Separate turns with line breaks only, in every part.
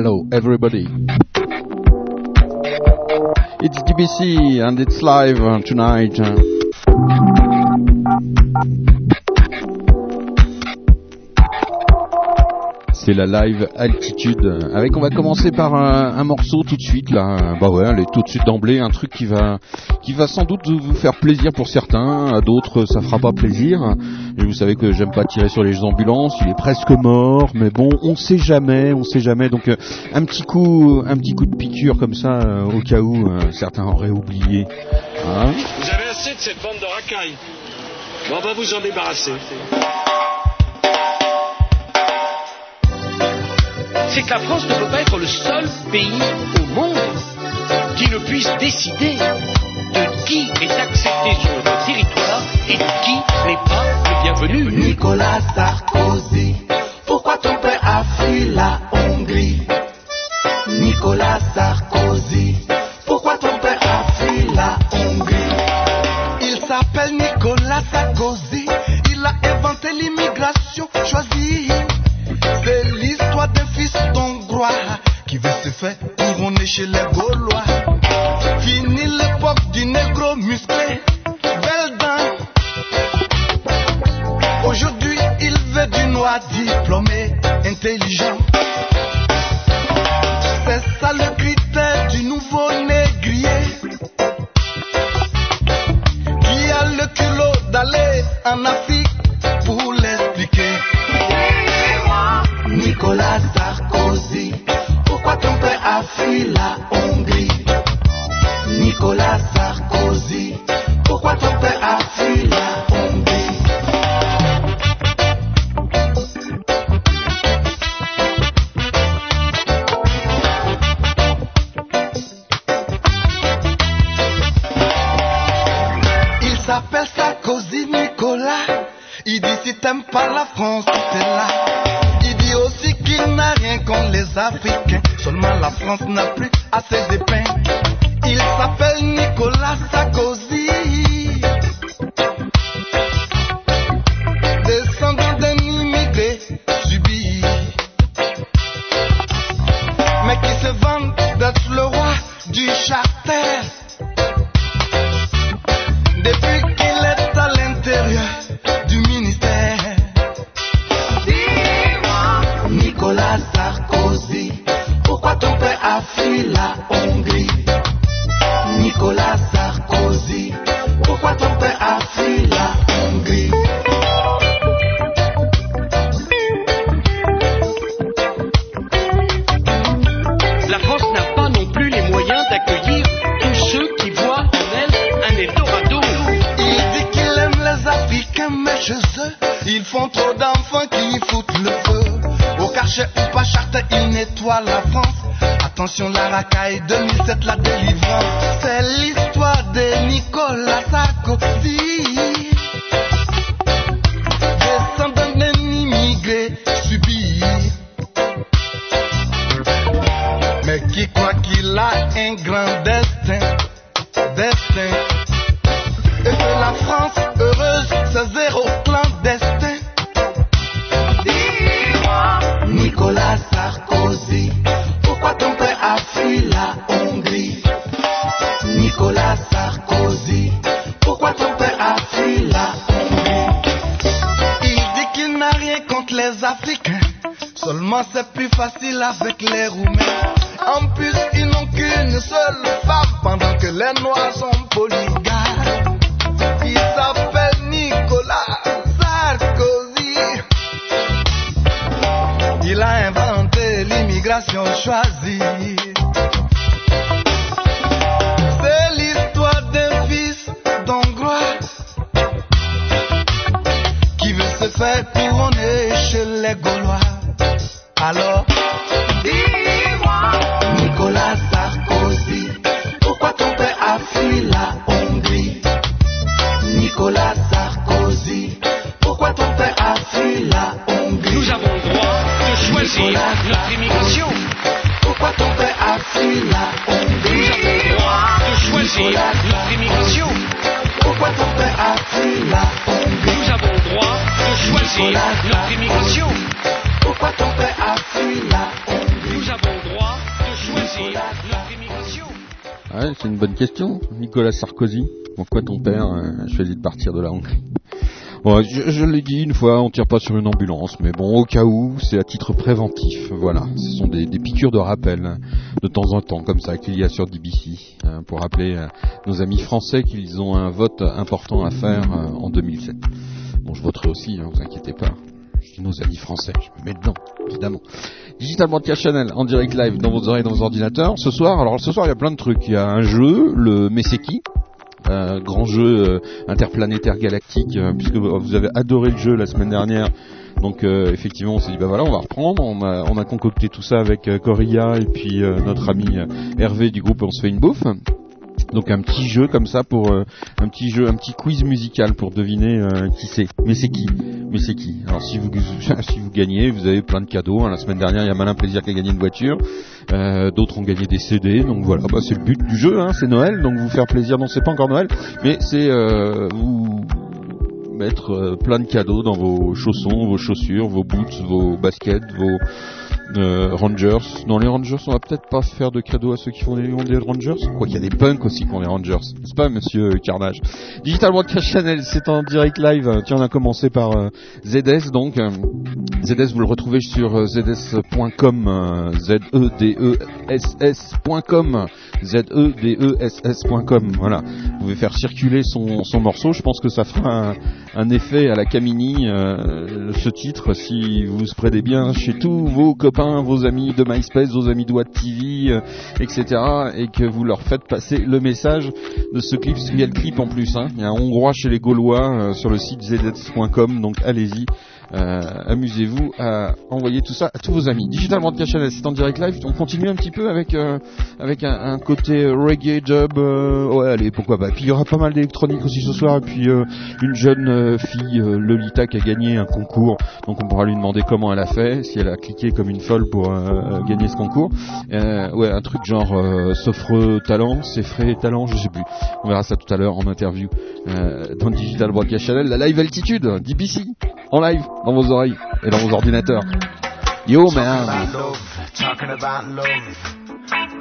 Hello, everybody. It's DBC and it's live uh, tonight. Uh. C'était la live altitude. Avec, on va commencer par un, morceau tout de suite là. Bah ouais, allez tout de suite d'emblée, un truc qui va, qui va sans doute vous faire plaisir pour certains, à d'autres ça fera pas plaisir. Et vous savez que j'aime pas tirer sur les ambulances. Il est presque mort, mais bon, on sait jamais, on sait jamais. Donc euh, un petit coup, un petit coup de piqûre comme ça, euh, au cas où euh, certains auraient oublié. Hein
vous avez assez de cette bande de racailles. On va vous en débarrasser.
c'est que la France ne peut pas être le seul pays au monde qui ne puisse décider de qui est accepté sur notre territoire et de qui n'est pas le bienvenu.
Nicolas Sarkozy, pourquoi ton père a fui la Hongrie? Nicolas Sarkozy, pourquoi ton les Gaulois. Fini l'époque du négro musclé, belle. Aujourd'hui, il veut du noir diplômé, intelligent. C'est
une bonne question. Nicolas Sarkozy, pourquoi ton père euh, a choisi de partir de la Hongrie? Je, l'ai dit une fois, on tire pas sur une ambulance, mais bon, au cas où, c'est à titre préventif. Voilà, ce sont des, piqûres de rappel de temps en temps, comme ça, qu'il y a sur DBC, hein, pour rappeler euh, nos amis français qu'ils ont un vote important à faire euh, en 2007. Bon, je voterai aussi, hein, vous inquiétez pas. Nos amis français, je me mets dedans, évidemment. Digital Broadcast Channel en direct live dans vos oreilles, dans vos ordinateurs. Ce soir, alors ce soir, il y a plein de trucs. Il y a un jeu, le Meseki, un grand jeu euh, interplanétaire galactique, euh, puisque vous avez adoré le jeu la semaine dernière. Donc euh, effectivement, on s'est dit bah voilà, on va reprendre. On a, on a concocté tout ça avec euh, Corilla et puis euh, notre ami euh, Hervé du groupe On se fait une bouffe. Donc un petit jeu comme ça pour euh, un petit jeu, un petit quiz musical pour deviner euh, qui c'est. Mais c'est qui? Mais c'est qui? Alors si vous si vous gagnez, vous avez plein de cadeaux. hein. La semaine dernière, il y a Malin Plaisir qui a gagné une voiture. Euh, D'autres ont gagné des CD. Donc voilà, bah, c'est le but du jeu. Hein, c'est Noël, donc vous faire plaisir. Non, c'est pas encore Noël, mais c'est euh, vous mettre euh, plein de cadeaux dans vos chaussons, vos chaussures, vos boots, vos baskets, vos euh, Rangers. Non, les Rangers, on va peut-être pas faire de cadeaux à ceux qui font des, Rangers. Quoi qu'il y a des punks aussi qui ont des Rangers. N'est-ce pas, monsieur Carnage? Digital Broadcast Channel, c'est en direct live. Tiens, on a commencé par euh, ZS, donc. euh, ZS, vous le retrouvez sur zs.com, Z-E-D-E-S-S.com, Z-E-D-E-S-S.com, voilà. Vous pouvez faire circuler son, son morceau. Je pense que ça fera un, un effet à la Camini, euh, ce titre, si vous vous spreadez bien chez tous vos copains, vos amis de MySpace, vos amis de Watt TV, euh, etc. et que vous leur faites passer le message de ce clip, qu'il y a le clip en plus, hein. il y a un hongrois chez les Gaulois euh, sur le site zs.com, donc allez-y. Euh, amusez-vous à envoyer tout ça à tous vos amis. Digital Broadcast Channel, c'est en direct live. On continue un petit peu avec euh, avec un, côté reggae dub. euh, ouais, allez, pourquoi pas. Puis il y aura pas mal d'électronique aussi ce soir. Et puis une jeune fille, Lolita, qui a gagné un concours. Donc on pourra lui demander comment elle a fait, si elle a cliqué comme une folle pour gagner ce concours. Ouais, un truc genre euh, Soffre Talent, c'est frais Talent, je sais plus. On verra ça tout à l'heure en interview euh, dans Digital Broadcast Channel. La live altitude, DBC, en live, dans vos oreilles et dans vos ordinateurs. Yo man
Talking about love, talking about love,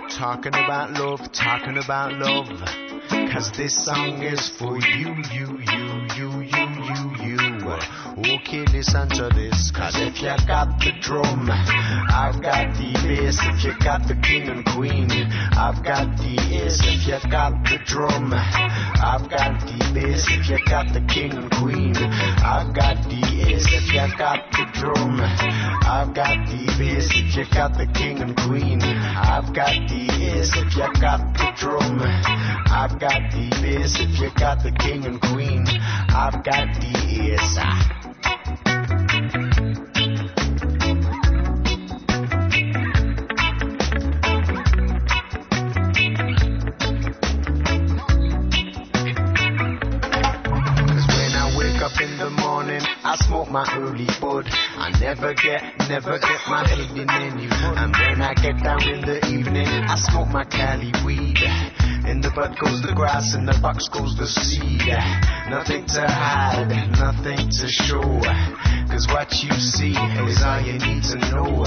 talking about love, talking about love. Cause this song is for you, you, you, you, you, you, you. Okay, listen to this, cause if you got the drum, I've got the bass. If you got the king and queen, I've got the ace. If you got the drum, I've got the bass. If you got the king and queen, I've got the ace. If you got the drum, I've got the bass. If you got the king and queen, I've got the ace. If you got the drum, I've got the. If you got the king and queen, I've got the ace. Cause when I wake up in the morning, I smoke my early bud. I never get, never get my head in any. And when I get down in the evening, I smoke my Cali weed. In the bud goes the grass, in the box goes the seed. Nothing to hide, nothing to show. Cause what you see is all you need to know.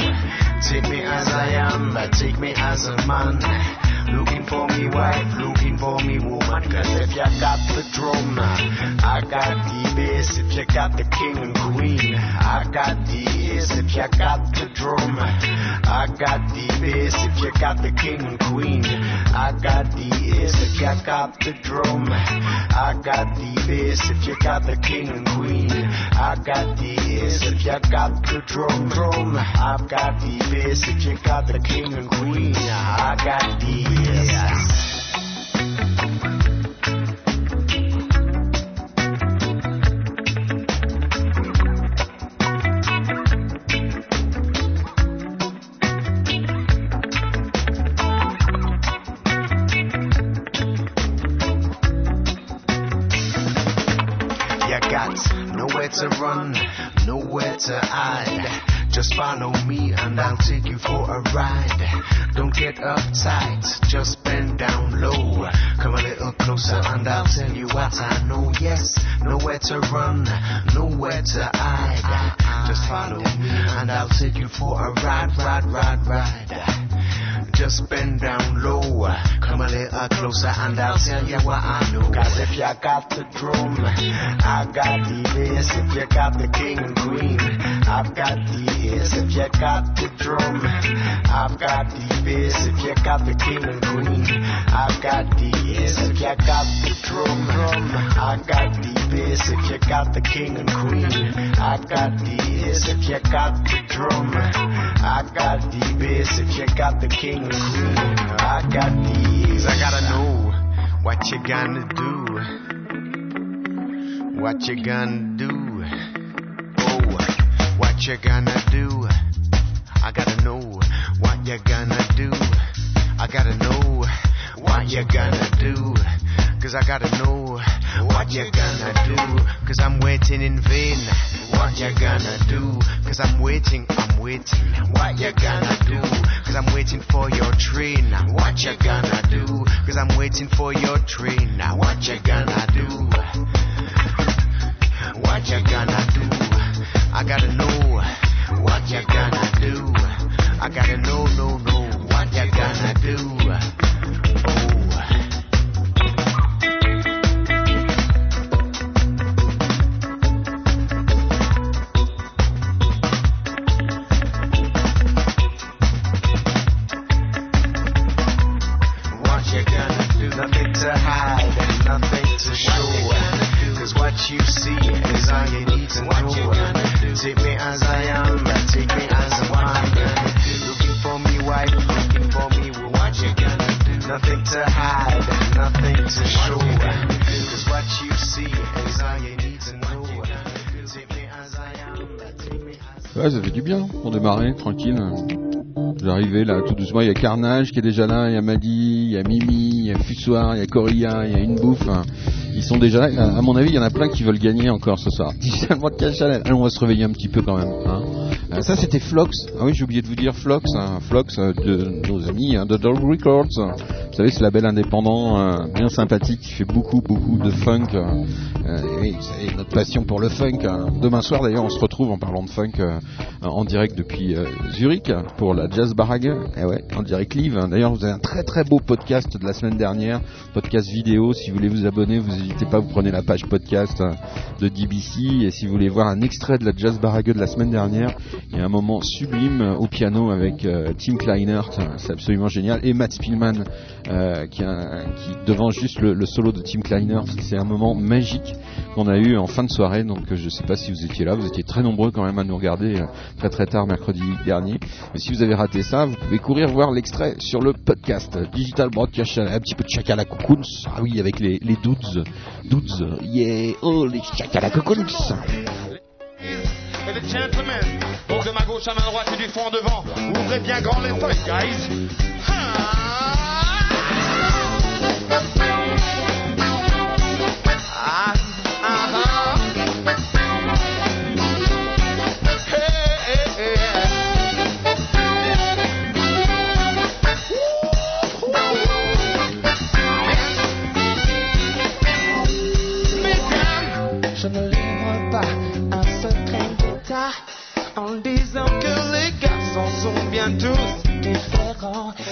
Take me as I am, take me as a man. Looking for me wife, looking for me woman. Cause if you got the drum, I got the bass. If you got the king and queen, I got the ace. If you got the drum, I got the bass. If you got the king and queen, I got the ace. If you got the drum, I got the bass. If you got the king and queen, I got the ace. If you got the drum, drum, I've got the bass. If you got the king and queen, I got the nowhere to run, nowhere to hide. Just follow me and I'll take you for a ride. Don't get uptight, just bend down low. Come a little closer and I'll tell you what I know. Yes, nowhere to run, nowhere to hide. Just follow me and I'll take you for a ride, ride, ride, ride. Just bend down low. Come a little closer and I'll tell you what I know. Cause if you got the drum, I got the bass. If you got the king and queen, I've got the ace. If you got the drum, I've got the bass. If you got the king and queen, I've got the ace. If you got the drum, I got the bass. If you got the king and queen, I got the ace. If you got the drum, I got the bass. If you got the king I got the ace. I gotta know what you gonna do. What you gonna do? Oh, what you gonna do? I gotta know what you gonna do. I gotta know what you gonna do. Cause I gotta know what you gonna do. Cause I'm waiting in vain. What you gonna do? Cause I'm waiting, I'm waiting. What you gonna do? Cause I'm waiting for your train. Now What you gonna do? Cause I'm waiting for your train. What you gonna do? What you gonna do? I gotta know what you gonna do. I gotta know, know, know what you gonna do. What you see is all you need to. Take me take me as I am.
Ça fait du bien pour démarrer, tranquille. J'arrivais là tout doucement, il y a Carnage qui est déjà là, il y a Madi, il y a Mimi, il y a Fussoir, il y a Corilla, il y a Une Bouffe. Ils sont déjà là. À mon avis, il y en a plein qui veulent gagner encore ce soir. Digital Channel. Allez, on va se réveiller un petit peu quand même. hein. Euh, ça, c'était Flox. Ah oui, j'ai oublié de vous dire Flox. hein. Flox euh, de nos amis hein, de Dog Records. Vous savez, ce label indépendant euh, bien sympathique qui fait beaucoup, beaucoup de funk. euh, et savez, notre passion pour le funk. hein. Demain soir, d'ailleurs, on se retrouve en parlant de funk en direct depuis Zurich pour la Jazz Barrage. Eh ouais, en direct live. D'ailleurs, vous avez un très très beau podcast de la semaine dernière, podcast vidéo. Si vous voulez vous abonner, vous n'hésitez pas, vous prenez la page podcast euh, de DBC. Et si vous voulez voir un extrait de la Jazz Barrage de la semaine dernière, il y a un moment sublime euh, au piano avec euh, Tim Kleinert, c'est absolument génial, et Matt Spielman euh, qui, a- devant juste le, solo de Tim Kleinert. C'est un moment magique qu'on a eu en fin de soirée. Donc je sais pas si vous étiez là, vous étiez très nombreux quand même à nous regarder très très tard mercredi dernier. Mais si vous avez raté ça, vous pouvez courir voir l'extrait sur le podcast Digital Broadcast. Un petit peu de Chakala Cocoons. Ah oui, avec les, les dudes. Dudes. Yeah, oh les Chakala Cocoons.
Et les gentlemen, donc de ma gauche à ma droite et du fond en devant, ouvrez bien grand les feuilles, guys. Ah,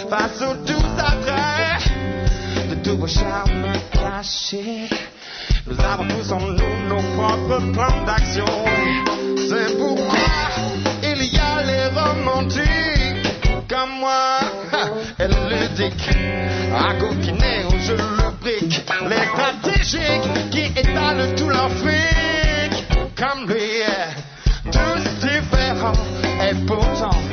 face aux douze attraits de tous vos charmes cachés. Nous avons tous en nous nos propres plans d'action. C'est pourquoi il y a les romantiques comme moi et les ludiques à coquiner au jeu lubrique. Les stratégiques qui étalent tout leur fric comme lui. Tous différents et pourtant.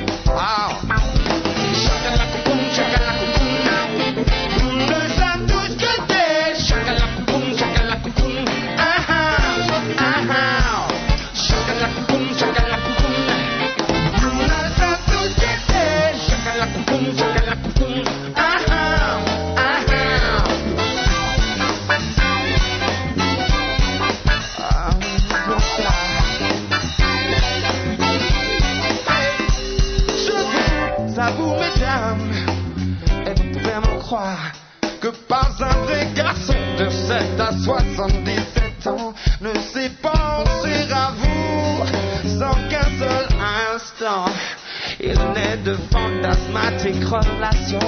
magnifique relation.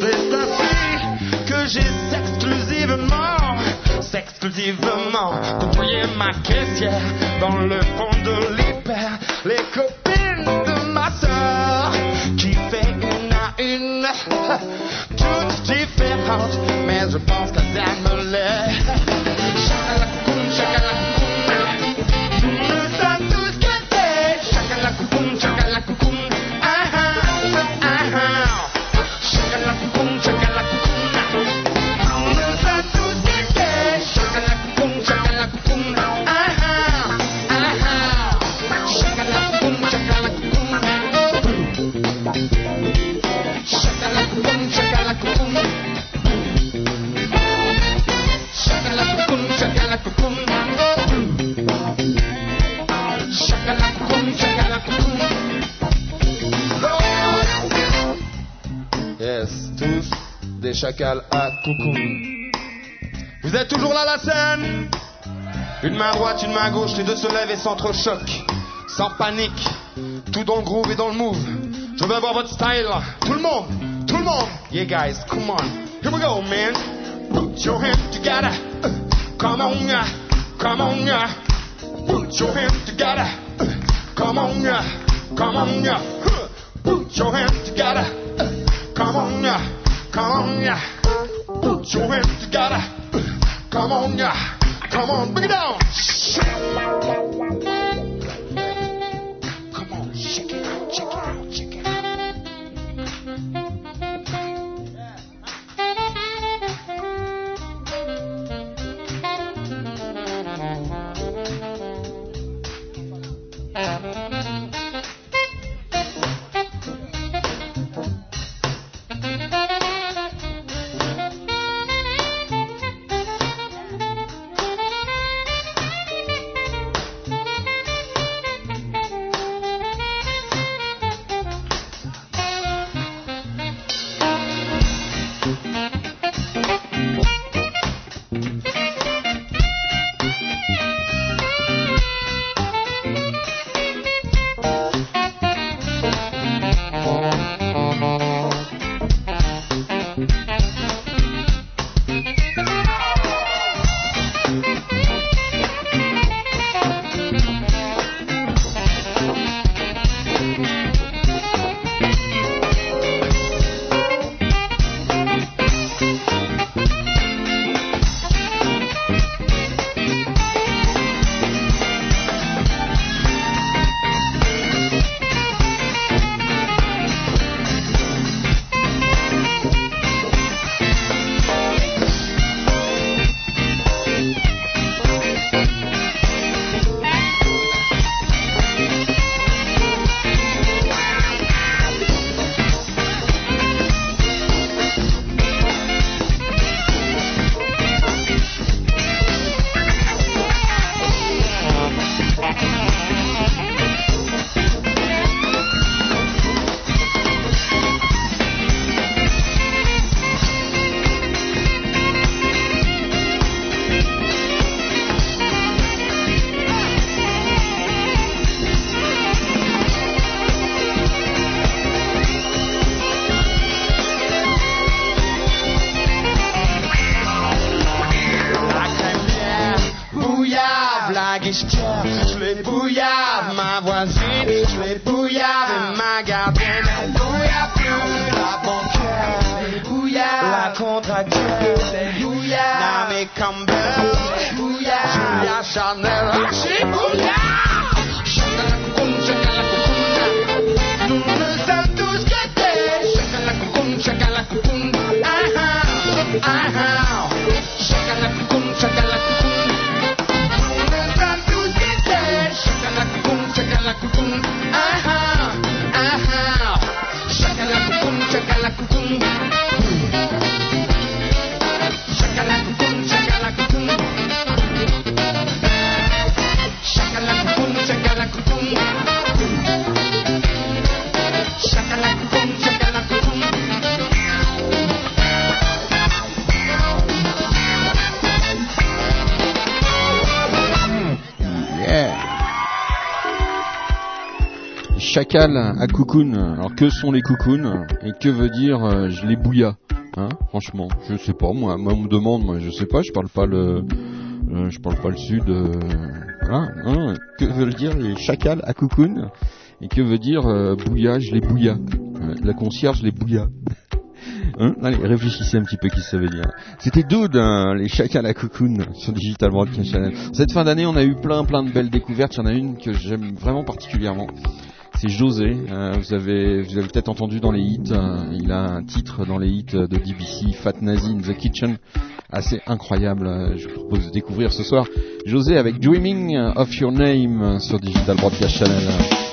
C'est ainsi que j'ai exclusivement, exclusivement côtoyé ma caissière dans le fond
Koukoum. Vous êtes toujours là, la scène? Une main droite, une main gauche, les deux se lèvent et s'entrechoquent. Sans panique, tout dans le groove et dans le move. Je veux avoir votre style. Tout le monde, tout le monde. Yeah, guys, come on. Here we go, man. Put your hands together. Uh, come on, come on. Put your hands together. Uh, come on, come on. Put your hands
Chacal à Cocoon. Alors que sont les Cocoons et que veut dire euh, je les bouilla hein Franchement, je sais pas. Moi, moi, on me demande, moi, je sais pas. Je parle pas le, euh, je parle pas le sud. euh, hein. que veut dire les Chacal à Cocoon et que veut dire bouilla Je les bouilla. La concierge les bouilla. Hein? Allez, réfléchissez un petit peu qui ça veut dire. C'était Dude, les chacals à cocoon sur Digital Broadcast Channel. Cette fin d'année, on a eu plein plein de belles découvertes. Il y en a une que j'aime vraiment particulièrement. C'est José. Euh, vous avez, vous peut-être entendu dans les hits. euh, il a un titre dans les hits de DBC, Fat Nazi in the Kitchen, assez incroyable. Euh, Je vous propose de découvrir ce soir José avec Dreaming of Your Name sur Digital Broadcast Channel.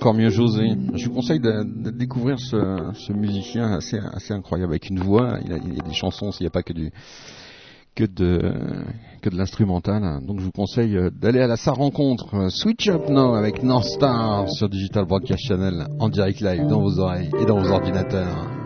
Encore mieux José. Je vous conseille de, découvrir ce, musicien assez, incroyable avec une voix. Il a, y a des chansons, il n'y a pas que de l'instrumental. Donc je vous conseille euh, d'aller à sa rencontre euh, Switch Up Now avec North Star sur Digital Broadcast Channel en direct live dans vos oreilles et dans vos ordinateurs.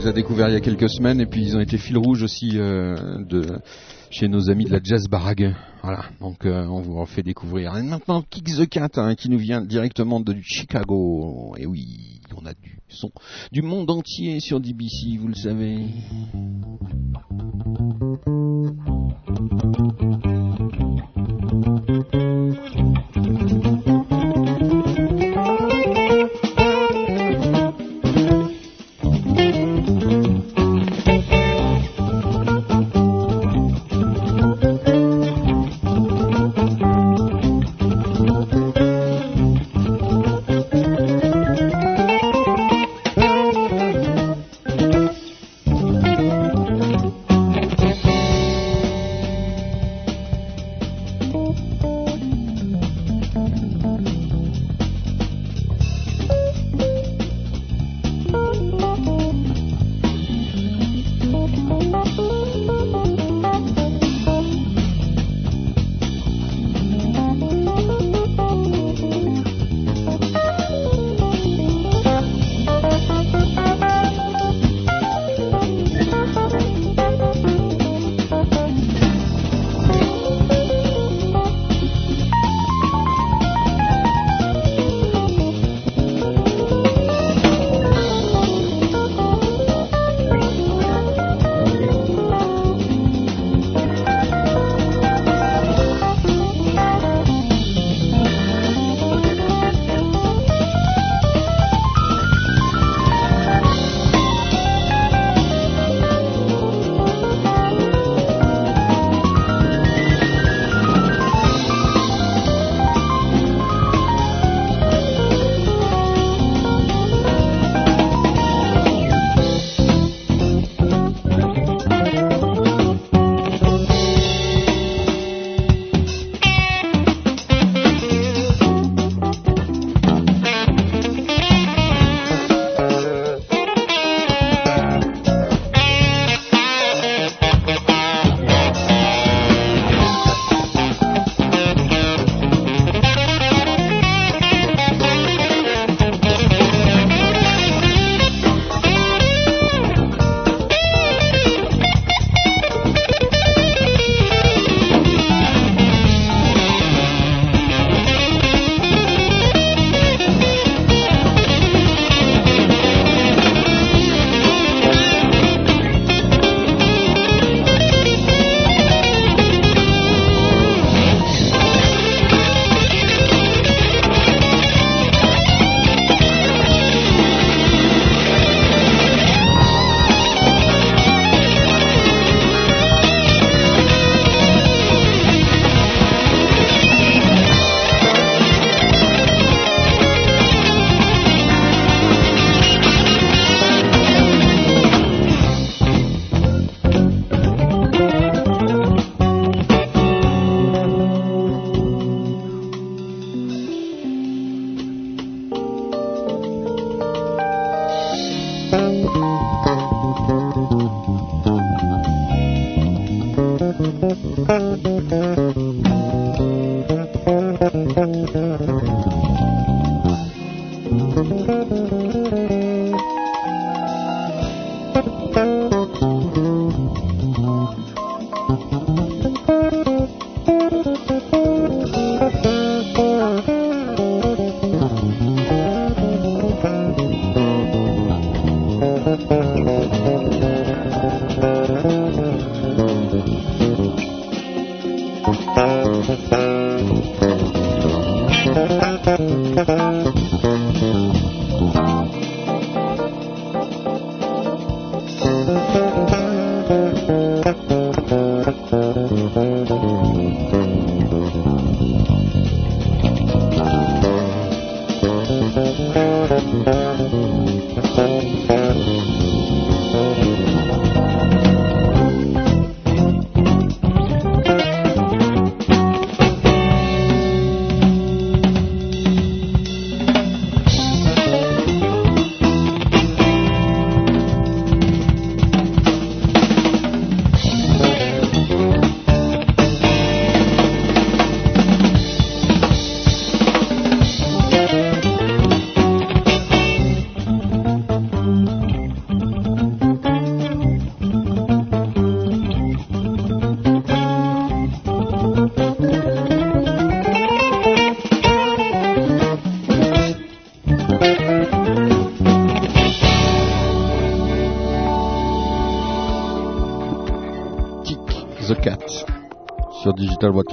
Les a découverts il y a quelques semaines et puis ils ont été fil rouge aussi euh, de chez nos amis de la Jazz Barague. Voilà, donc euh, on vous en fait découvrir. Et maintenant Kick the Cat hein, qui nous vient directement de Chicago. Et oui, on a du son du monde entier sur DBC, vous le savez.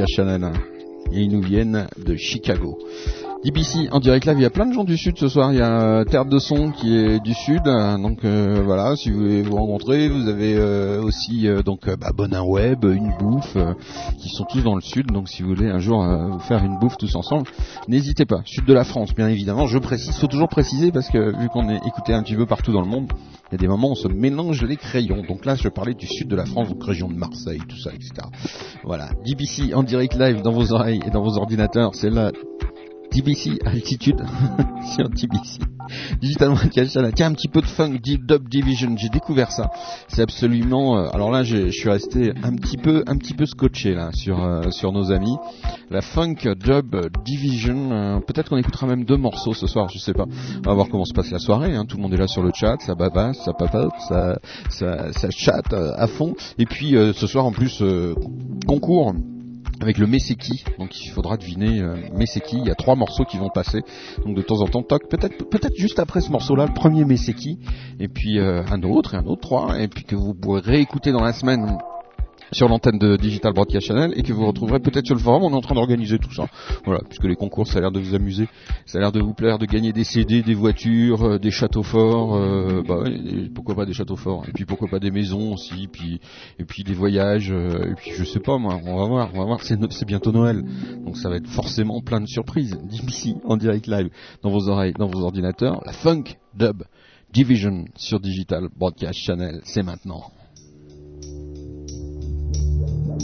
Channel. Et ils nous viennent de Chicago. DBC en direct live, il y a plein de gens du sud ce soir. Il y a euh, Terre de Son qui est du sud, donc euh, voilà. Si vous voulez vous rencontrer, vous avez euh, aussi donc bah, Bonin Web, une bouffe, qui sont tous dans le sud. Donc si vous voulez un jour vous faire une bouffe tous ensemble, n'hésitez pas. Sud de la France, bien évidemment. Je précise, faut toujours préciser parce que vu qu'on est écouté un petit peu partout dans le monde, il y a des moments où on se mélange les crayons. Donc là, je parlais du sud de la France, donc région de Marseille, tout ça, etc. Voilà, DBC en direct live dans vos oreilles et dans vos ordinateurs, c'est là. TBC Altitude sur TBC Digital Broadcast Channel. Tiens un petit peu de funk Dub Division. J'ai découvert ça. C'est absolument euh, alors là je suis resté un petit peu un petit peu scotché là sur euh, sur nos amis. La funk dub division euh, peut-être qu'on écoutera même deux morceaux ce soir je sais pas. On va voir comment se passe la soirée hein. tout le monde est là sur le chat ça babasse ça papote ça ça, chatte à fond. Et puis ce soir en plus concours avec le Meseki, donc il faudra deviner euh. Il y a trois morceaux qui vont passer, donc de temps en temps, toc, peut-être peut-être juste après ce morceau-là, le premier Meseki, et puis euh, un autre, et un autre, trois, et puis que vous pourrez réécouter dans la semaine sur l'antenne de Digital Broadcast Channel et que vous retrouverez peut-être sur le forum. On est en train d'organiser tout ça. Voilà, puisque les concours, ça a l'air de vous amuser, ça a l'air de vous plaire, de gagner des CD, des voitures, euh, des châteaux forts, euh, bah et pourquoi pas des châteaux forts, et puis pourquoi pas des maisons aussi, puis et puis des voyages, euh, et puis je sais pas moi, on va voir, on va voir. C'est bientôt Noël, donc ça va être forcément plein de surprises. D'ici en direct live dans vos oreilles, dans vos ordinateurs, la funk dub Division sur Digital Broadcast Channel, c'est maintenant.
Hey,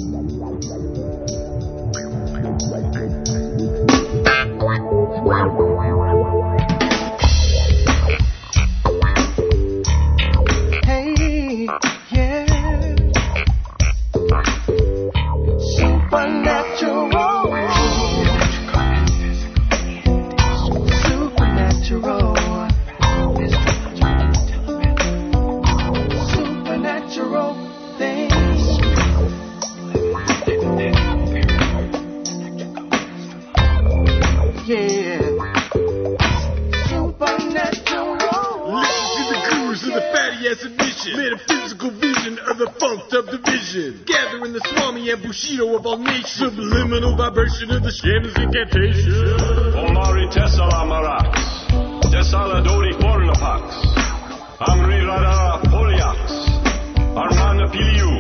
Metaphysical vision of the funked up division. Gathering the swami and bushido of all nations. Subliminal vibration of the shaman's incantation.
Omari Tessala Marax. Tessala Dori Pornapax. Amri Radara Poliax. Armana Piliu.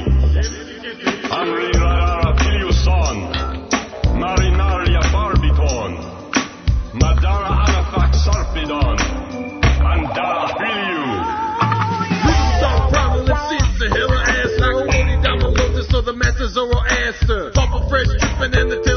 Amri Radara
Papa fresh dripping in the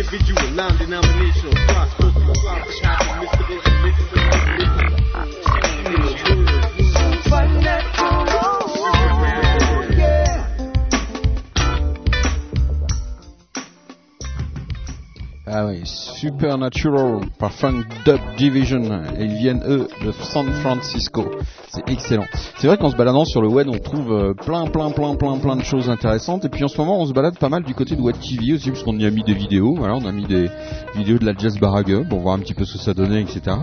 individual, non denominational, cross cultural, mystical, and mystical.
Ah Supernatural
par Funk Dub Division. Et ils viennent, eux, de San Francisco. C'est excellent. C'est vrai qu'en se baladant sur le web, on trouve euh, plein, plein, plein, plein, plein de choses intéressantes. Et puis en ce moment, on se balade pas mal du côté de Web TV aussi, parce qu'on y a mis des vidéos. Voilà, on a mis des vidéos de la Jazz Barague pour voir un petit peu ce que ça donnait, etc.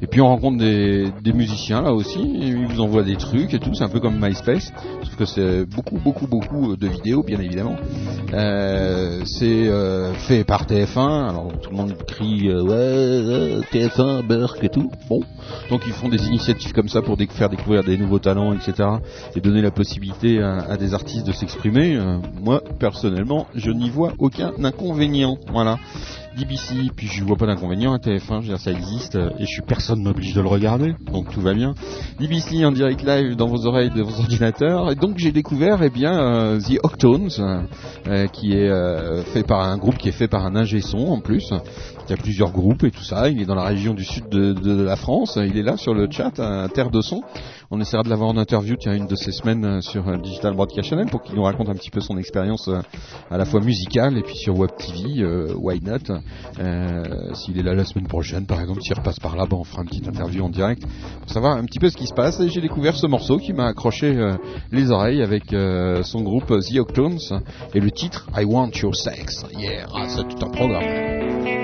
Et puis on rencontre des, musiciens là aussi, ils vous envoient des trucs et tout. C'est un peu comme MySpace, sauf que c'est beaucoup, beaucoup, beaucoup de vidéos, bien évidemment. Euh, c'est euh, fait par TF1. Alors tout le monde crie euh, ouais euh, TF1, Burke et tout. Bon, donc ils font des initiatives comme ça pour faire découvrir des nouveaux talents, etc. Et donner la possibilité à, à des artistes de s'exprimer. Euh, moi, personnellement, je n'y vois aucun inconvénient. Voilà. DBC, puis je vois pas d'inconvénient à TF1, je veux dire ça existe euh, et je suis personne m'oblige de le regarder, donc tout va bien. DBC en direct live dans vos oreilles de vos ordinateurs et donc j'ai découvert eh bien euh, The Octones euh, qui est fait par un groupe qui est fait par un ingé son en plus. Il y a plusieurs groupes et tout ça. Il est dans la région du sud de, de la France. Il est là sur le chat à Terre de Son. On essaiera de l'avoir en interview tiens, une de ces semaines euh, sur euh, Digital Broadcast Channel pour qu'il nous raconte un petit peu son expérience euh, à la fois musicale et puis sur Web TV, why not S'il est là la semaine prochaine par exemple, s'il repasse par là, ben, on fera une petite interview en direct pour savoir un petit peu ce qui se passe. Et j'ai découvert ce morceau qui m'a accroché les oreilles avec son groupe The Octones et le titre I Want Your Sex. Yeah, ah, c'est tout un programme.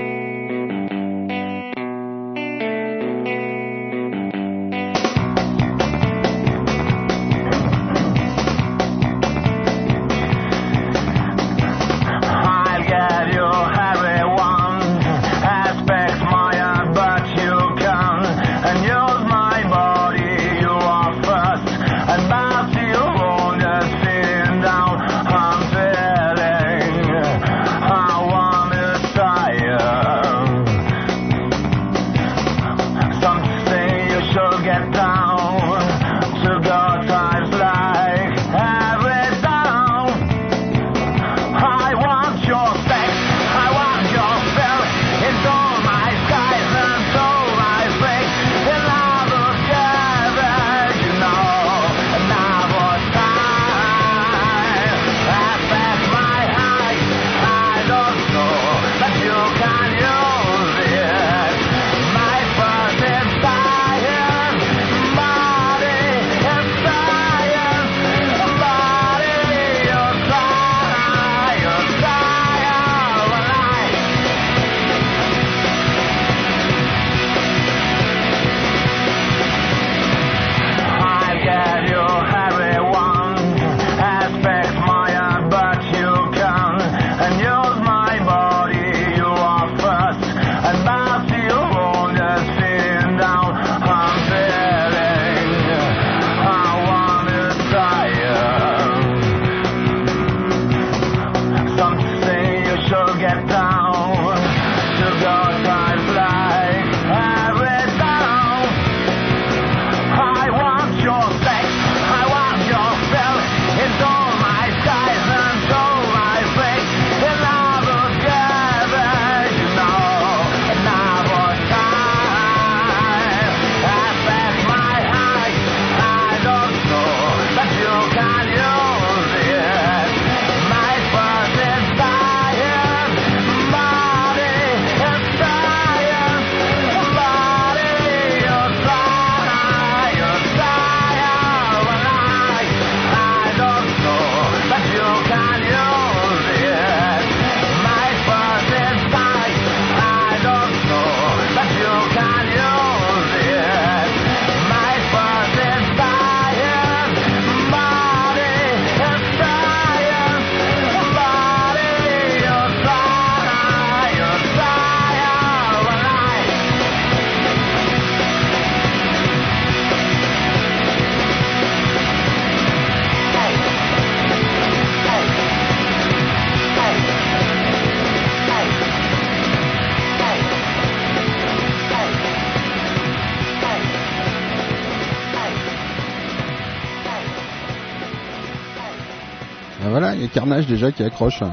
Carnage déjà qui accroche.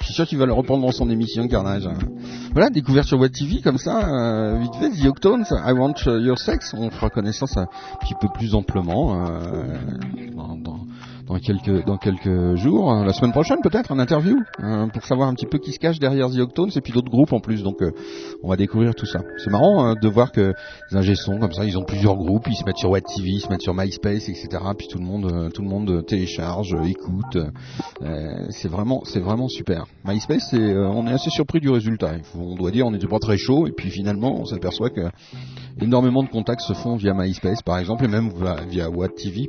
Je suis sûr qu'il va le reprendre dans son émission Carnage. Voilà, découverte sur Web TV comme ça, euh, vite fait, The Octones, I Want Your Sex, on fera connaissance un petit peu plus amplement euh, dans,
quelques jours, euh, la semaine prochaine peut-être, un interview euh, pour savoir un petit peu qui se cache derrière The Octones et puis d'autres groupes en plus. Donc euh, on va découvrir tout ça. C'est marrant hein, de voir que les ingé comme ça, ils ont plusieurs groupes, ils se mettent sur Watt TV, ils se mettent sur MySpace, etc. Puis tout le monde euh, tout le monde euh, télécharge, écoute. C'est vraiment c'est vraiment super. MySpace, on est assez surpris du résultat. On doit dire, on n'était pas très chaud et puis finalement on s'aperçoit que énormément de contacts se font via MySpace par exemple et même via, via Watt TV.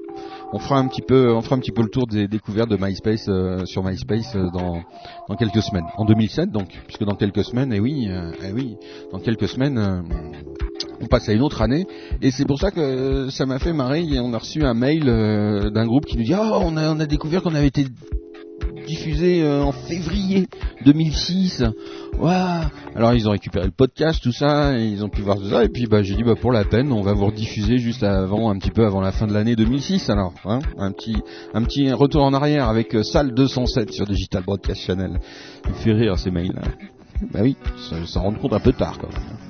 On fera un petit peu, on fera un petit peu le tour des découvertes de MySpace euh, sur MySpace euh, dans dans quelques semaines. En 2007 donc, puisque dans quelques semaines, et oui, euh, eh oui, dans quelques semaines. euh, on passe à une autre année et c'est pour ça que ça m'a fait marrer. Et On a reçu un mail d'un groupe qui nous dit oh on a on a découvert qu'on avait été diffusé euh, en février 2006. Waouh Alors ils ont récupéré le podcast, tout ça, et ils ont pu voir tout ça. Et puis bah j'ai dit bah pour la peine, on va vous rediffuser juste avant, un petit peu avant la fin de l'année 2006. Alors, hein, un petit un petit retour en arrière avec euh, Salle 207 sur Digital Broadcast Channel. Il fait rire ces mails. là Bah oui, ça, ça rend compte un peu tard quand même.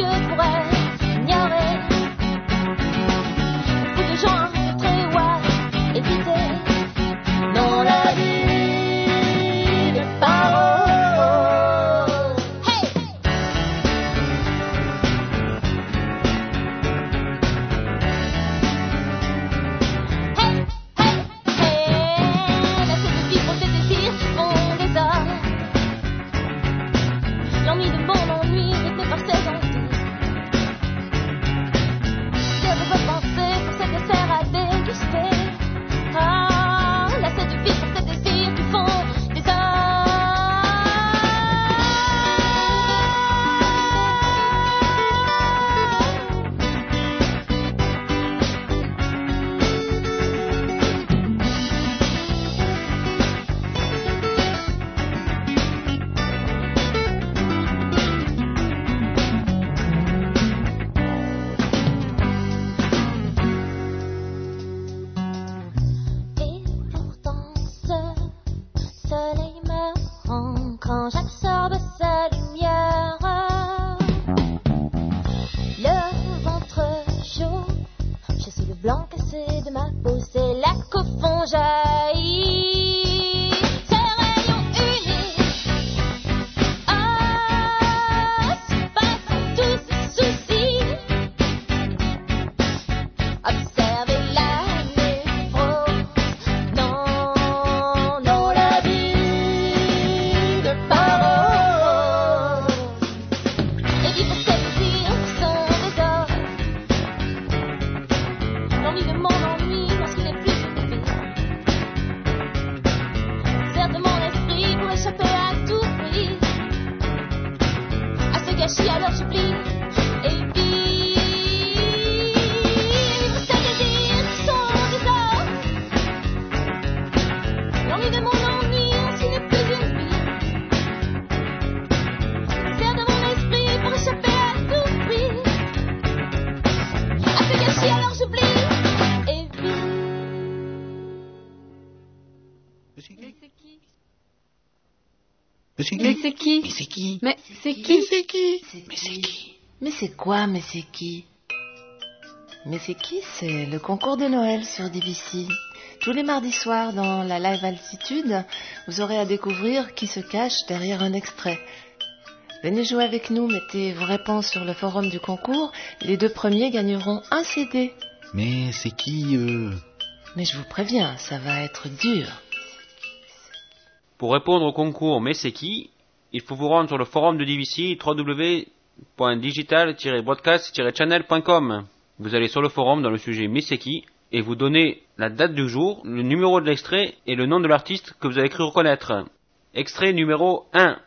je pourrais
Mais c'est qui Mais c'est qui Mais c'est qui Mais c'est qui Mais c'est quoi Mais c'est qui Mais c'est qui C'est le concours de Noël sur DBC. Tous les mardis soirs dans la live altitude, vous aurez à découvrir qui se cache derrière un extrait. Venez jouer avec nous, mettez vos réponses sur le forum du concours. Les deux premiers gagneront un CD.
Mais c'est qui
Mais je vous préviens, ça va être dur.
Pour répondre au concours Mais c'est qui? Il faut vous rendre sur le forum de DVC www.digital-broadcast-channel.com. Vous allez sur le forum dans le sujet qui et vous donnez la date du jour, le numéro de l'extrait et le nom de l'artiste que vous avez cru reconnaître. Extrait numéro 1.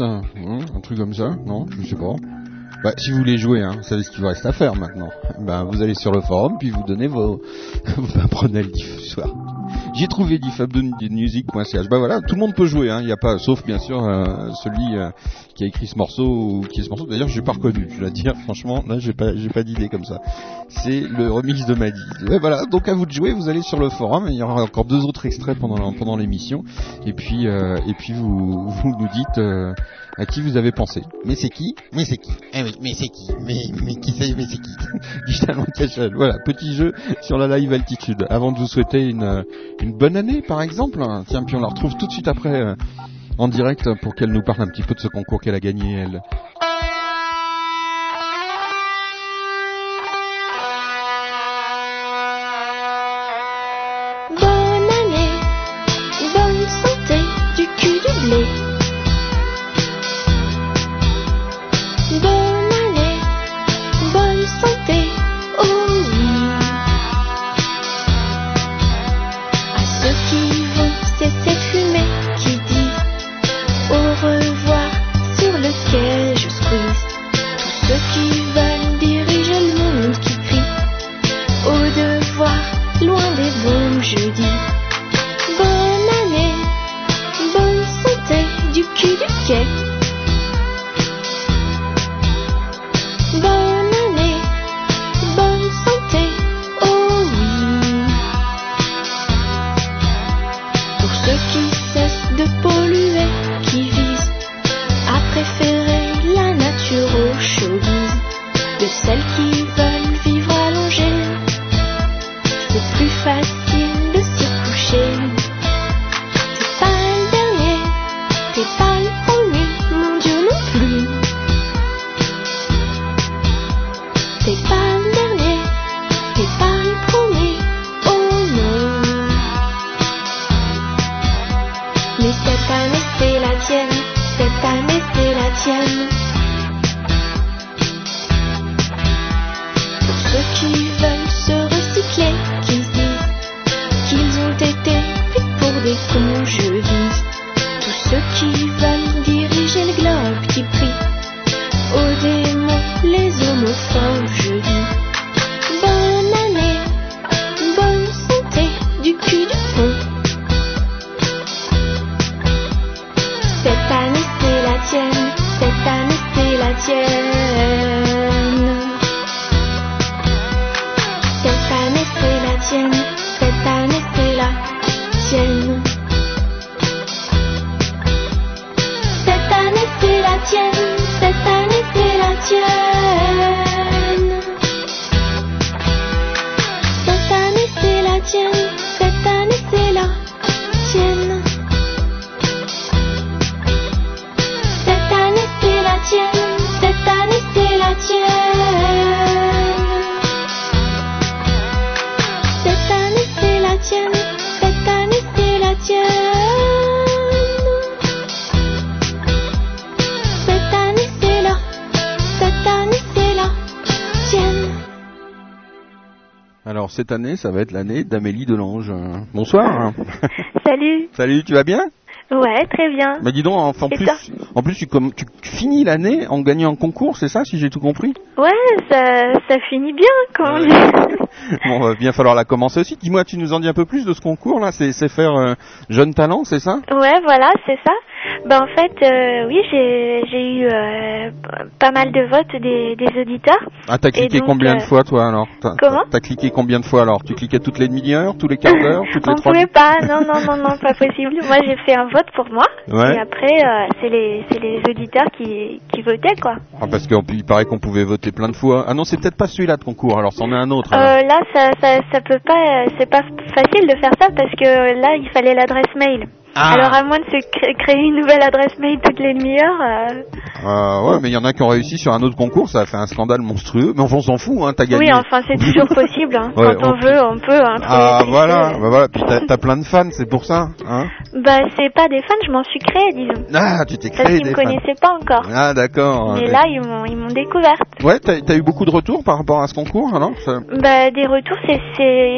Hein. Hein, un truc comme ça, non Je sais pas. Bah, si vous voulez jouer, hein, vous savez ce qu'il vous reste à faire maintenant. Bah, vous allez sur le forum, puis vous donnez vos... vous prenez le diff soir. J'ai trouvé diffabmusic.ch. Bah voilà, tout le monde peut jouer, hein. Il y a pas, sauf bien sûr euh, celui euh, qui a écrit ce morceau ou qui est ce morceau. D'ailleurs, j'ai pas reconnu. Je dois dire, franchement, là, j'ai pas, j'ai pas d'idée comme ça. C'est le remix de Maddy. Ouais, voilà, donc à vous de jouer. Vous allez sur le forum. Il y aura encore deux autres extraits pendant pendant l'émission. Et puis euh, et puis vous vous nous dites euh, à qui vous avez pensé. Mais c'est qui Mais c'est qui Eh oui, mais c'est qui Mais mais qui c'est Mais c'est qui Digital Location. Voilà, petit jeu sur la live altitude. Avant de vous souhaiter une une bonne année, par exemple. Tiens, puis on la retrouve tout de suite après euh, en direct pour qu'elle nous parle un petit peu de ce concours qu'elle a gagné elle. Cette année, ça va être l'année d'Amélie Delange. Euh, Bonsoir.
Salut.
Salut, tu vas bien?
Ouais, très bien.
Bah dis donc, en, plus, en plus tu, comme, tu, tu finis l'année en gagnant un concours, c'est ça, si j'ai tout compris?
Ouais, ça, ça finit bien, on dit.
Bon, va bien falloir la commencer aussi. Dis-moi, tu nous en dis un peu plus de ce concours là? C'est c'est faire euh, jeune talent, c'est ça?
Ouais, voilà, c'est ça. Ben en fait, euh, oui, j'ai j'ai eu euh, pas mal de votes des, des auditeurs.
Ah, t'as cliqué combien
euh,
de fois toi alors?
Comment?
T'as cliqué combien de fois alors? Tu cliquais toutes les demi-heures, tous les quarts d'heure, toutes les
On
trois
pouvait pas, non, non, non, non, pas possible. Moi, j'ai fait un vote pour moi.
Ouais.
Et après, euh, c'est les, les auditeurs qui, qui votaient, quoi.
Ah, parce qu'il paraît qu'on pouvait voter plein de fois. Ah non, c'est peut-être pas celui-là de concours, alors c'en est un autre. alors.
Euh, là, ça, ça, ça peut pas, euh, c'est pas facile de faire ça parce que euh, là, il fallait l'adresse mail.
Ah.
Alors, à moins de se cré- créer une nouvelle adresse mail toutes les demi-heures, euh,
Euh, ouais, mais il y en a qui ont réussi sur un autre concours, ça a fait un scandale monstrueux. Mais enfin, on s'en fout, hein, t'as gagné.
oui, enfin, c'est toujours possible. Hein.
Ouais,
Quand on,
on-
veut, on peut. Hein,
Ah voilà, bah voilà. Puis t'as plein de fans, c'est pour ça, hein
Bah, c'est pas des fans, je m'en suis créé, disons.
Ah, tu t'es
Parce
créé
qu'ils
des
me
fans.
connaissaient pas encore.
Ah d'accord.
Mais
Mais-
là, ils m'ont, ils m'ont découverte.
Ouais, t'as as eu beaucoup de retours par rapport à ce concours, alors ça...
Bah, des retours, c'est,